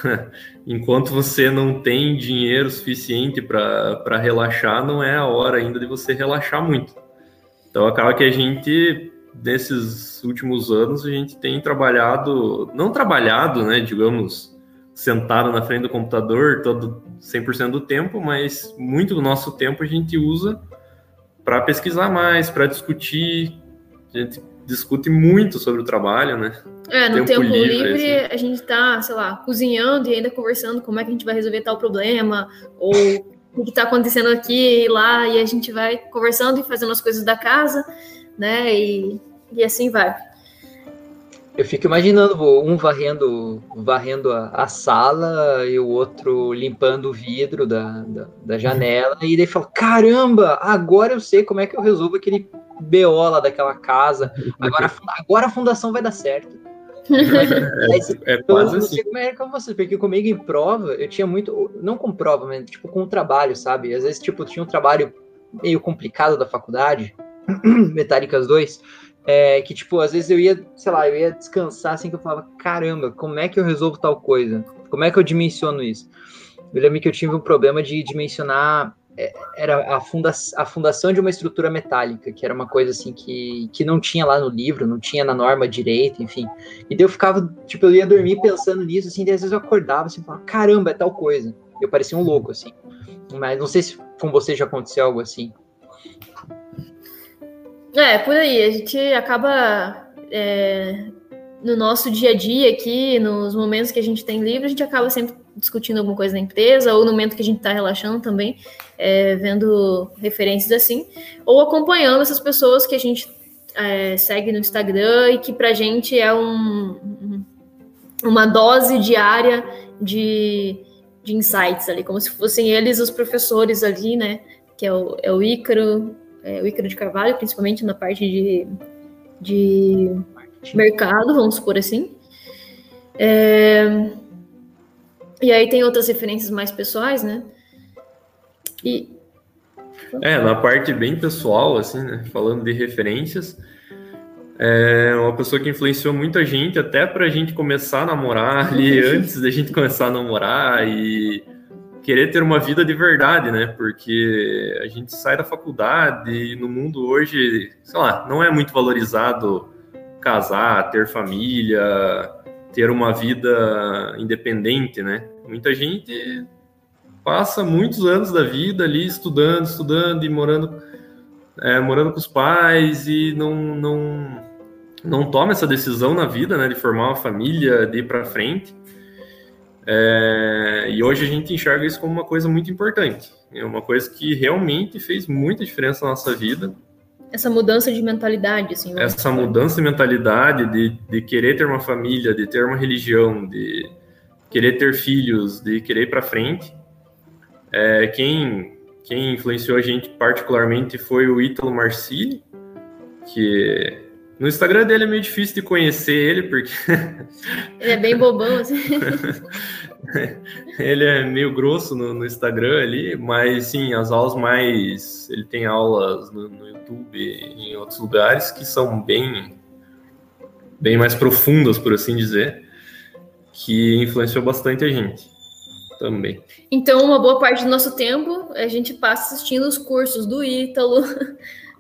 enquanto você não tem dinheiro suficiente para relaxar, não é a hora ainda de você relaxar muito. Então, acaba que a gente nesses últimos anos a gente tem trabalhado, não trabalhado, né, digamos, sentado na frente do computador todo 100% do tempo, mas muito do nosso tempo a gente usa para pesquisar mais, para discutir. A gente discute muito sobre o trabalho, né? É, no tempo, tempo livre, livre assim. a gente tá, sei lá, cozinhando e ainda conversando como é que a gente vai resolver tal problema, ou o que está acontecendo aqui e lá, e a gente vai conversando e fazendo as coisas da casa, né? E, e assim vai. Eu fico imaginando um varrendo, varrendo a, a, sala e o outro limpando o vidro da, da, da janela, e daí fala: caramba, agora eu sei como é que eu resolvo aquele BO lá daquela casa. Agora, agora a fundação vai dar certo. é, é quase eu não sei assim. como é com você, porque comigo em prova, eu tinha muito, não com prova, mas tipo com o trabalho, sabe? Às vezes, tipo, tinha um trabalho meio complicado da faculdade, Metálicas 2, é, que, tipo, às vezes eu ia, sei lá, eu ia descansar assim que eu falava, caramba, como é que eu resolvo tal coisa? Como é que eu dimensiono isso? Eu lembro que eu tive um problema de dimensionar é, era a, funda a fundação de uma estrutura metálica, que era uma coisa assim que, que não tinha lá no livro, não tinha na norma direito, enfim. E daí eu ficava, tipo, eu ia dormir pensando nisso, assim, daí às vezes eu acordava assim, falava, caramba, é tal coisa. Eu parecia um louco, assim. Mas não sei se com você já aconteceu algo assim. É, por aí, a gente acaba é, no nosso dia a dia aqui, nos momentos que a gente tem livre, a gente acaba sempre discutindo alguma coisa na empresa, ou no momento que a gente está relaxando também, é, vendo referências assim, ou acompanhando essas pessoas que a gente é, segue no Instagram e que para a gente é um, uma dose diária de, de insights ali, como se fossem eles os professores ali, né? Que é o, é o Ícaro, é o Ícaro de Carvalho, principalmente na parte de, de mercado, vamos supor assim. É, e aí tem outras referências mais pessoais, né? E... É, na parte bem pessoal, assim, né? Falando de referências, é uma pessoa que influenciou muita gente, até para a gente começar a namorar ali, antes da gente começar a namorar e querer ter uma vida de verdade, né? Porque a gente sai da faculdade e no mundo hoje, sei lá, não é muito valorizado casar, ter família, ter uma vida independente, né? Muita gente passa muitos anos da vida ali estudando, estudando e morando, é, morando com os pais e não, não, não toma essa decisão na vida, né? De formar uma família, de ir para frente. É, e hoje a gente enxerga isso como uma coisa muito importante. É uma coisa que realmente fez muita diferença na nossa vida essa mudança de mentalidade, assim. Essa mudança de mentalidade de, de querer ter uma família, de ter uma religião, de querer ter filhos, de querer ir para frente. É, quem, quem influenciou a gente particularmente foi o Ítalo Marcilli, que no Instagram dele é meio difícil de conhecer ele, porque. Ele é bem bobão, assim. ele é meio grosso no, no, Instagram ali, mas sim, as aulas mais. Ele tem aulas no, no YouTube e em outros lugares que são bem, bem mais profundas, por assim dizer, que influenciou bastante a gente também. Então, uma boa parte do nosso tempo a gente passa assistindo os cursos do Ítalo.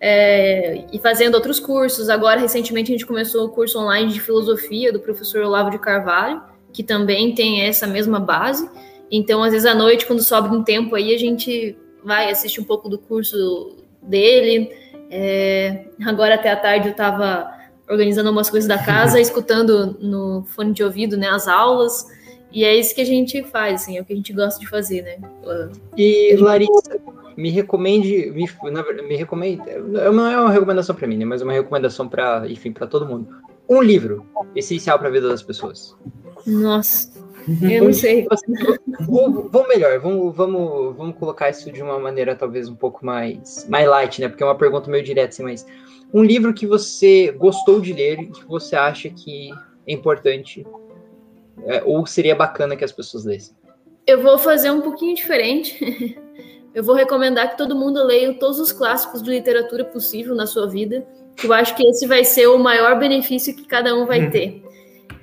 É, e fazendo outros cursos. Agora, recentemente, a gente começou o curso online de filosofia do professor Olavo de Carvalho, que também tem essa mesma base. Então, às vezes à noite, quando sobra um tempo aí, a gente vai assistir um pouco do curso dele. É, agora até à tarde eu estava organizando umas coisas da casa, escutando no fone de ouvido, né, as aulas. E é isso que a gente faz, assim, é o que a gente gosta de fazer, né? E Larissa, me recomende, me, me recomende, não é uma recomendação para mim, né, mas é uma recomendação para, enfim, para todo mundo. Um livro essencial para a vida das pessoas. Nossa, eu não sei. Vamos melhor, vamos, vamos, vamos colocar isso de uma maneira talvez um pouco mais, mais light, né? Porque é uma pergunta meio direta, assim, mas um livro que você gostou de ler e que você acha que é importante é, ou seria bacana que as pessoas lessem? Eu vou fazer um pouquinho diferente. Eu vou recomendar que todo mundo leia todos os clássicos de literatura possível na sua vida. Eu acho que esse vai ser o maior benefício que cada um vai hum. ter.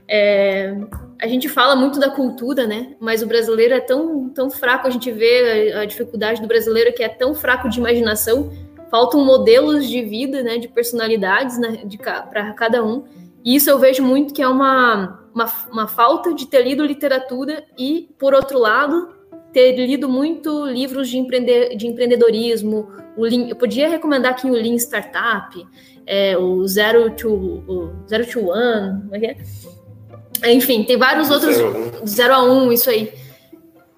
É, a gente fala muito da cultura, né? Mas o brasileiro é tão, tão fraco, a gente vê a, a dificuldade do brasileiro que é tão fraco de imaginação. Faltam modelos de vida, né? De personalidades né, para cada um. E isso eu vejo muito que é uma, uma, uma falta de ter lido literatura e, por outro lado, ter lido muito livros de, empreender, de empreendedorismo. O Lean, eu podia recomendar aqui o Lean Startup, é, o Zero to, o Zero to One, como é que é? Enfim, tem vários outros. Zero a um, isso aí.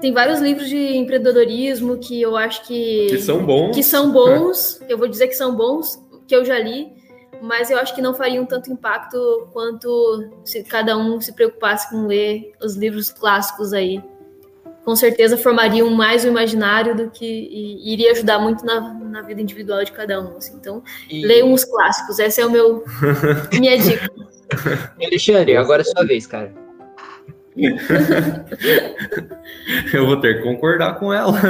Tem vários livros de empreendedorismo que eu acho que. Que são bons. Que são bons. eu vou dizer que são bons, que eu já li, mas eu acho que não fariam tanto impacto quanto se cada um se preocupasse com ler os livros clássicos aí. Com certeza formariam mais o imaginário do que e, iria ajudar muito na, na vida individual de cada um. Assim. Então, e... leiam os clássicos. Essa é o meu minha dica. Alexandre, agora é sua vez, cara. eu vou ter que concordar com ela.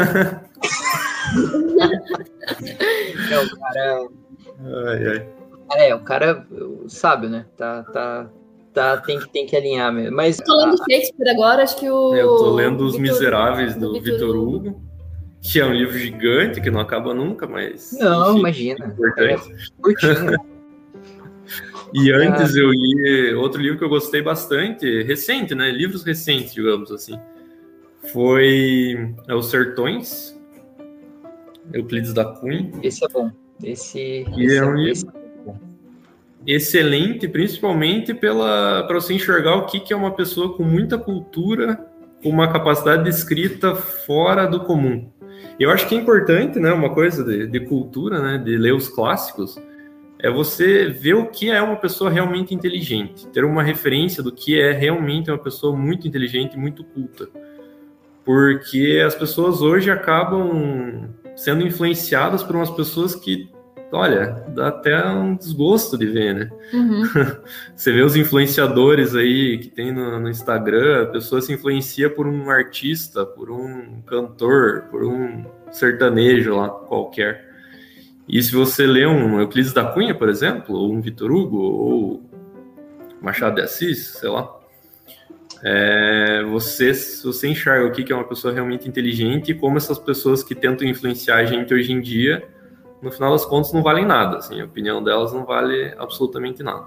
é, o cara. Ai, ai. É, o cara sabe, né? Tá, tá, tá, tem, que, tem que alinhar mesmo. Mas, eu tô lendo Shakespeare agora, acho que o. Eu tô lendo Os Victor, Miseráveis do Vitor Hugo. Hugo, que é um livro gigante que não acaba nunca, mas. Não, enfim, imagina. É importante. É e antes eu li outro livro que eu gostei bastante, recente, né? Livros recentes, digamos assim. Foi é, Os Sertões, Euclides da Cunha. Esse é bom. Esse, e esse é um livro excelente, principalmente pela para você enxergar o que, que é uma pessoa com muita cultura, com uma capacidade de escrita fora do comum. Eu acho que é importante, né, uma coisa de, de cultura, né, de ler os clássicos, é você ver o que é uma pessoa realmente inteligente, ter uma referência do que é realmente uma pessoa muito inteligente, muito culta. Porque as pessoas hoje acabam sendo influenciadas por umas pessoas que, olha, dá até um desgosto de ver, né? Uhum. Você vê os influenciadores aí que tem no, no, Instagram, a pessoa se influencia por um artista, por um cantor, por um sertanejo lá qualquer. E se você lê um Euclides da Cunha, por exemplo, ou um Vitor Hugo, ou Machado de Assis, sei lá, é, você, você enxerga o que é uma pessoa realmente inteligente e como essas pessoas que tentam influenciar a gente hoje em dia, no final das contas, não valem nada. Assim, a opinião delas não vale absolutamente nada.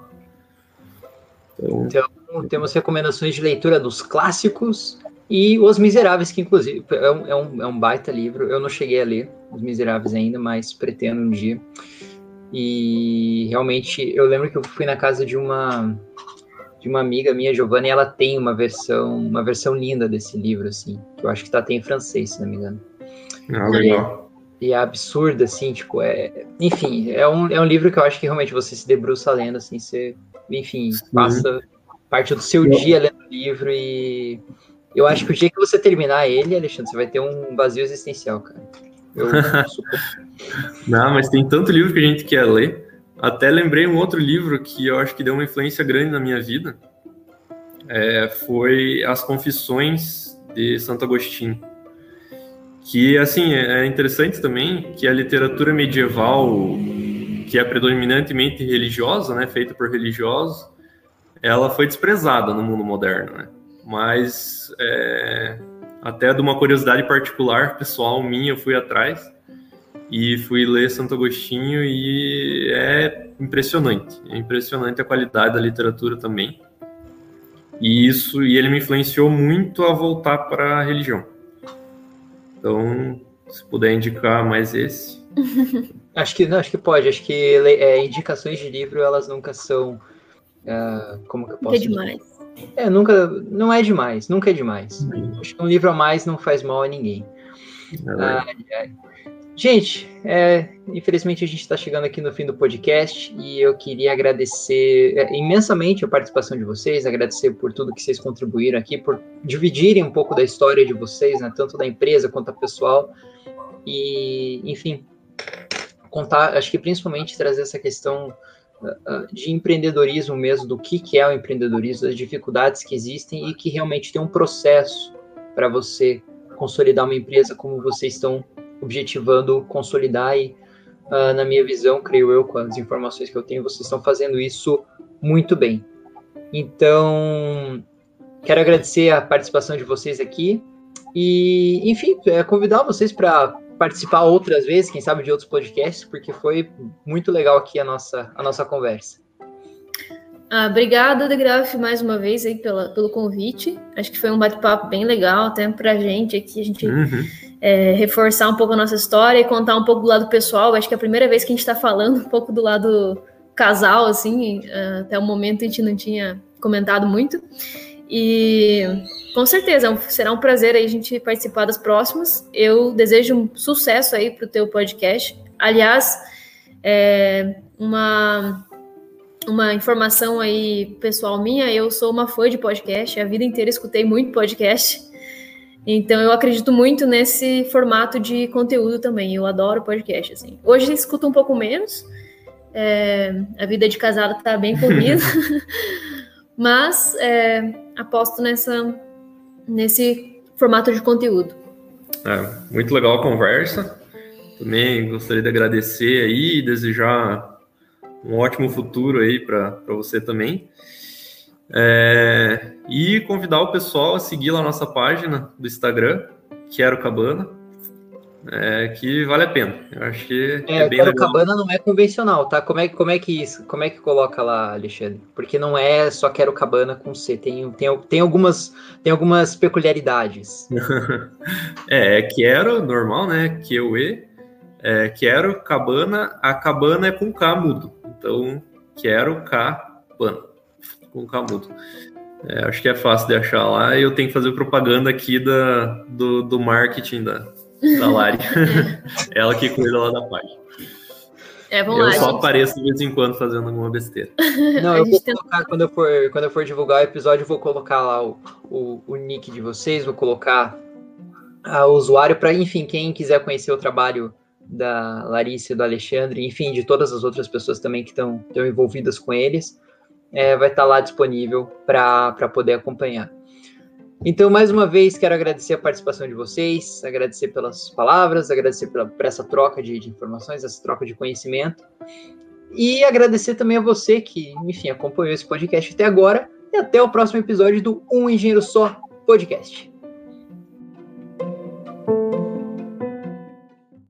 Então, então temos recomendações de leitura dos clássicos e Os Miseráveis, que inclusive é um, é um, é um baita livro. Eu não cheguei a ler Os Miseráveis ainda, mas pretendo um dia. E realmente eu lembro que eu fui na casa de uma de uma amiga minha, Giovanna, e ela tem uma versão, uma versão linda desse livro, assim, que eu acho que tá até em francês, se não me engano. Ah, legal. E, é absurdo, assim, tipo, é. Enfim, é um, é um livro que eu acho que realmente você se debruça lendo, assim, você, enfim, Sim. passa parte do seu dia lendo o livro e eu acho que o dia que você terminar ele, Alexandre, você vai ter um vazio existencial, cara. Eu Não, mas tem tanto livro que a gente quer ler. Até lembrei um outro livro que eu acho que deu uma influência grande na minha vida. É, foi As Confissões de Santo Agostinho. Que, assim, é interessante também que a literatura medieval, que é predominantemente religiosa, né, feita por religiosos, ela foi desprezada no mundo moderno, né? mas é, até de uma curiosidade particular, pessoal minha, eu fui atrás e fui ler Santo Agostinho e é impressionante, é impressionante a qualidade da literatura também. E isso e ele me influenciou muito a voltar para a religião. Então, se puder indicar mais esse. acho que não, acho que pode. Acho que é, indicações de livro elas nunca são uh, como que eu posso. É demais. É, nunca. Não é demais, nunca é demais. Acho que um livro a mais não faz mal a ninguém. Ai, ai. Gente, é, infelizmente a gente está chegando aqui no fim do podcast e eu queria agradecer é, imensamente a participação de vocês, agradecer por tudo que vocês contribuíram aqui, por dividirem um pouco da história de vocês, né, tanto da empresa quanto a pessoal. E, enfim, contar, acho que principalmente trazer essa questão de empreendedorismo mesmo, do que, que é o empreendedorismo, das dificuldades que existem e que realmente tem um processo para você consolidar uma empresa como vocês estão objetivando consolidar e, uh, na minha visão, creio eu, com as informações que eu tenho, vocês estão fazendo isso muito bem. Então, quero agradecer a participação de vocês aqui e, enfim, é, convidar vocês para participar outras vezes, quem sabe de outros podcasts, porque foi muito legal aqui a nossa, a nossa conversa. Ah, obrigada, Degraf, mais uma vez aí pela, pelo convite. Acho que foi um bate-papo bem legal, até pra gente aqui, a gente uhum. é, reforçar um pouco a nossa história e contar um pouco do lado pessoal. Acho que é a primeira vez que a gente está falando um pouco do lado casal, assim, ah, até o momento a gente não tinha comentado muito. E com certeza será um prazer aí a gente participar das próximas. Eu desejo um sucesso aí para o teu podcast. Aliás, é, uma uma informação aí pessoal minha, eu sou uma fã de podcast, a vida inteira escutei muito podcast. Então eu acredito muito nesse formato de conteúdo também. Eu adoro podcast assim. Hoje escuto um pouco menos. É, a vida de casado está bem corrida, mas é, aposto nessa nesse formato de conteúdo. É, muito legal a conversa. Também gostaria de agradecer aí e desejar um ótimo futuro aí para você também. É, e convidar o pessoal a seguir lá a nossa página do Instagram, Quero Cabana, é, que vale a pena. Eu acho que é, é bem Quero legal. Cabana não é convencional, tá? Como é, como é que isso, como é que coloca lá, Alexandre? Porque não é só Quero Cabana com C, tem, tem, tem, algumas, tem algumas peculiaridades. é, é Quero, normal, né? Q-U-E. É, quero cabana, a cabana é com K mudo. Então, quero cabana, com K mudo. É, acho que é fácil de achar lá e eu tenho que fazer propaganda aqui da, do, do marketing da, da Lari. Ela que cuida lá da página. É, vamos eu lá, só gente. apareço de vez em quando fazendo alguma besteira. Não, eu vou colocar, quando eu, for, quando eu for divulgar o episódio, eu vou colocar lá o, o, o nick de vocês, vou colocar o usuário para, enfim, quem quiser conhecer o trabalho da Larissa e do Alexandre, enfim, de todas as outras pessoas também que estão envolvidas com eles, é, vai estar tá lá disponível para poder acompanhar. Então, mais uma vez, quero agradecer a participação de vocês, agradecer pelas palavras, agradecer pela, por essa troca de, de informações, essa troca de conhecimento. E agradecer também a você que, enfim, acompanhou esse podcast até agora. E até o próximo episódio do Um Engenheiro Só Podcast.